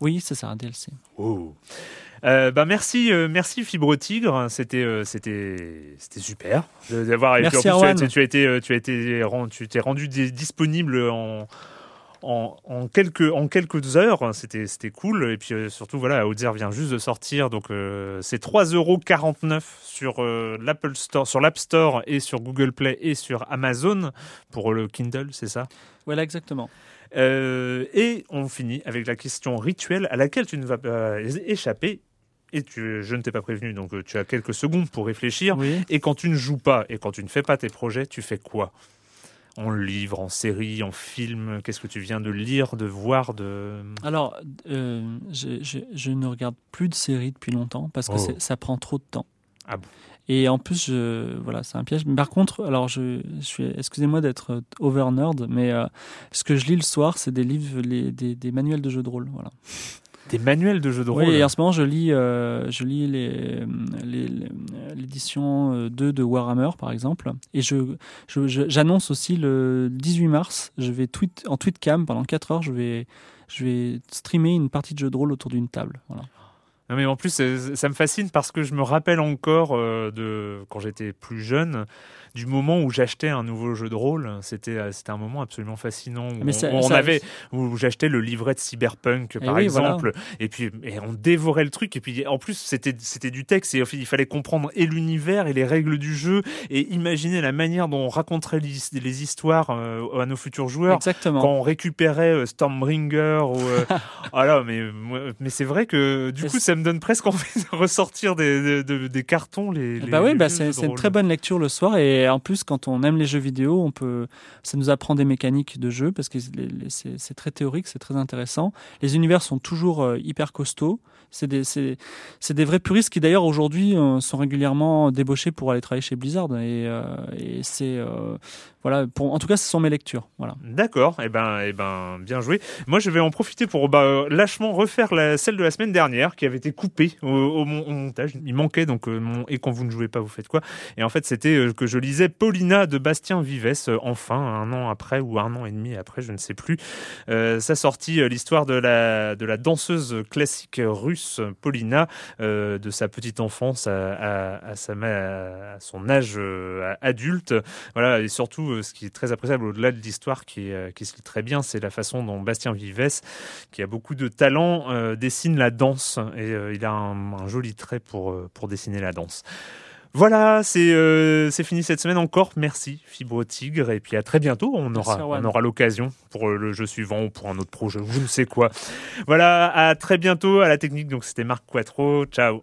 [SPEAKER 2] Oui, c'est ça, un DLC.
[SPEAKER 1] Oh. Euh, bah merci, euh, merci Fibre Tigre, c'était euh, c'était c'était super d'avoir. puis,
[SPEAKER 2] Merci,
[SPEAKER 1] en plus,
[SPEAKER 2] Erwan.
[SPEAKER 1] tu, as été, tu as été, euh, tu as été ren- tu t'es rendu di- disponible en en, en quelques en quelques heures, c'était c'était cool. Et puis euh, surtout voilà, Outzer vient juste de sortir, donc euh, c'est 3,49€ sur euh, l'Apple Store, sur l'App Store et sur Google Play et sur Amazon pour le Kindle, c'est ça?
[SPEAKER 2] Voilà, exactement.
[SPEAKER 1] Et on finit avec la question rituelle à laquelle tu ne vas pas échapper. Et tu, je ne t'ai pas prévenu, donc euh, tu as quelques secondes pour réfléchir.
[SPEAKER 2] Oui.
[SPEAKER 1] Et quand tu ne joues pas et quand tu ne fais pas tes projets, tu fais quoi? En livre, en série, en film? Qu'est-ce que tu viens de lire, de voir de...
[SPEAKER 2] Alors, euh, je, je- je ne regarde plus de séries depuis longtemps parce que
[SPEAKER 1] Oh.
[SPEAKER 2] ça prend trop de temps.
[SPEAKER 1] Ah bon?
[SPEAKER 2] Et en plus, je, voilà, c'est un piège. Mais par contre, alors, je, je suis, excusez-moi d'être over nerd, mais euh, ce que je lis le soir, c'est des livres, les- des, des manuels de jeux de rôle. Voilà.
[SPEAKER 1] Des manuels de jeux de rôle
[SPEAKER 2] Oui, et en ce moment, je lis, euh, je lis les, les- les- l'édition euh, 2 de Warhammer, par exemple. Et je, je- je- j'annonce aussi le 18 mars, je vais tweet, en tweetcam pendant 4 heures, je vais, je vais streamer une partie de jeu de rôle autour d'une table. Voilà.
[SPEAKER 1] Non, mais en plus, ça, ça me fascine parce que je me rappelle encore euh, de quand j'étais plus jeune, du moment où j'achetais un nouveau jeu de rôle. C'était euh, c'était un moment absolument fascinant où,
[SPEAKER 2] Mais
[SPEAKER 1] on,
[SPEAKER 2] ça-
[SPEAKER 1] où on avait où j'achetais le livret de Cyberpunk par
[SPEAKER 2] oui, voilà.
[SPEAKER 1] exemple, et puis et on dévorait le truc. Et puis en plus, c'était c'était du texte et il fallait comprendre et l'univers et les règles du jeu et imaginer la manière dont on raconterait les, les histoires euh, à nos futurs joueurs
[SPEAKER 2] Exactement.
[SPEAKER 1] quand on récupérait euh, Stormbringer ou euh, ah mais mais c'est vrai que du coup ça me donne presque envie de ressortir des, des, des cartons les, les
[SPEAKER 2] bah oui, bah c'est une très bonne lecture le soir et en plus quand on aime les jeux vidéo, on peut, ça nous apprend des mécaniques de jeu parce que c'est très théorique, c'est très intéressant. Les univers sont toujours euh, hyper costauds. C'est des, des vrais puristes qui d'ailleurs aujourd'hui euh, sont régulièrement débauchés pour aller travailler chez Blizzard et, euh, et c'est euh, voilà pour en tout cas ce sont mes lectures voilà
[SPEAKER 1] D'accord, et ben, eh ben, bien joué. Moi, je vais en profiter pour bah, lâchement refaire celle de la semaine dernière qui avait été coupée au, au mon- au montage. Il manquait donc et quand vous ne jouez pas, vous faites quoi? Et en fait, c'était que je lisais Paulina de Bastien Vives, enfin un an après ou un an et demi après, je ne sais plus. Ça sortit l'histoire de la de la danseuse classique russe Paulina, euh, de sa petite enfance à, à, son âge euh, adulte. Voilà, et surtout, euh, ce qui est très appréciable au-delà de l'histoire, qui, se lit très bien, c'est la façon dont Bastien Vives, qui a beaucoup de talent, dessine la danse. Et il a un, un joli trait pour, pour dessiner la danse. Voilà, c'est euh, c'est fini cette semaine encore. Merci Fibre Tigre et puis à très bientôt. On aura on aura l'occasion pour euh, le jeu suivant ou pour un autre projet, je ne sais quoi. Voilà, à très bientôt à la technique. Donc c'était Marc Quattro. Ciao.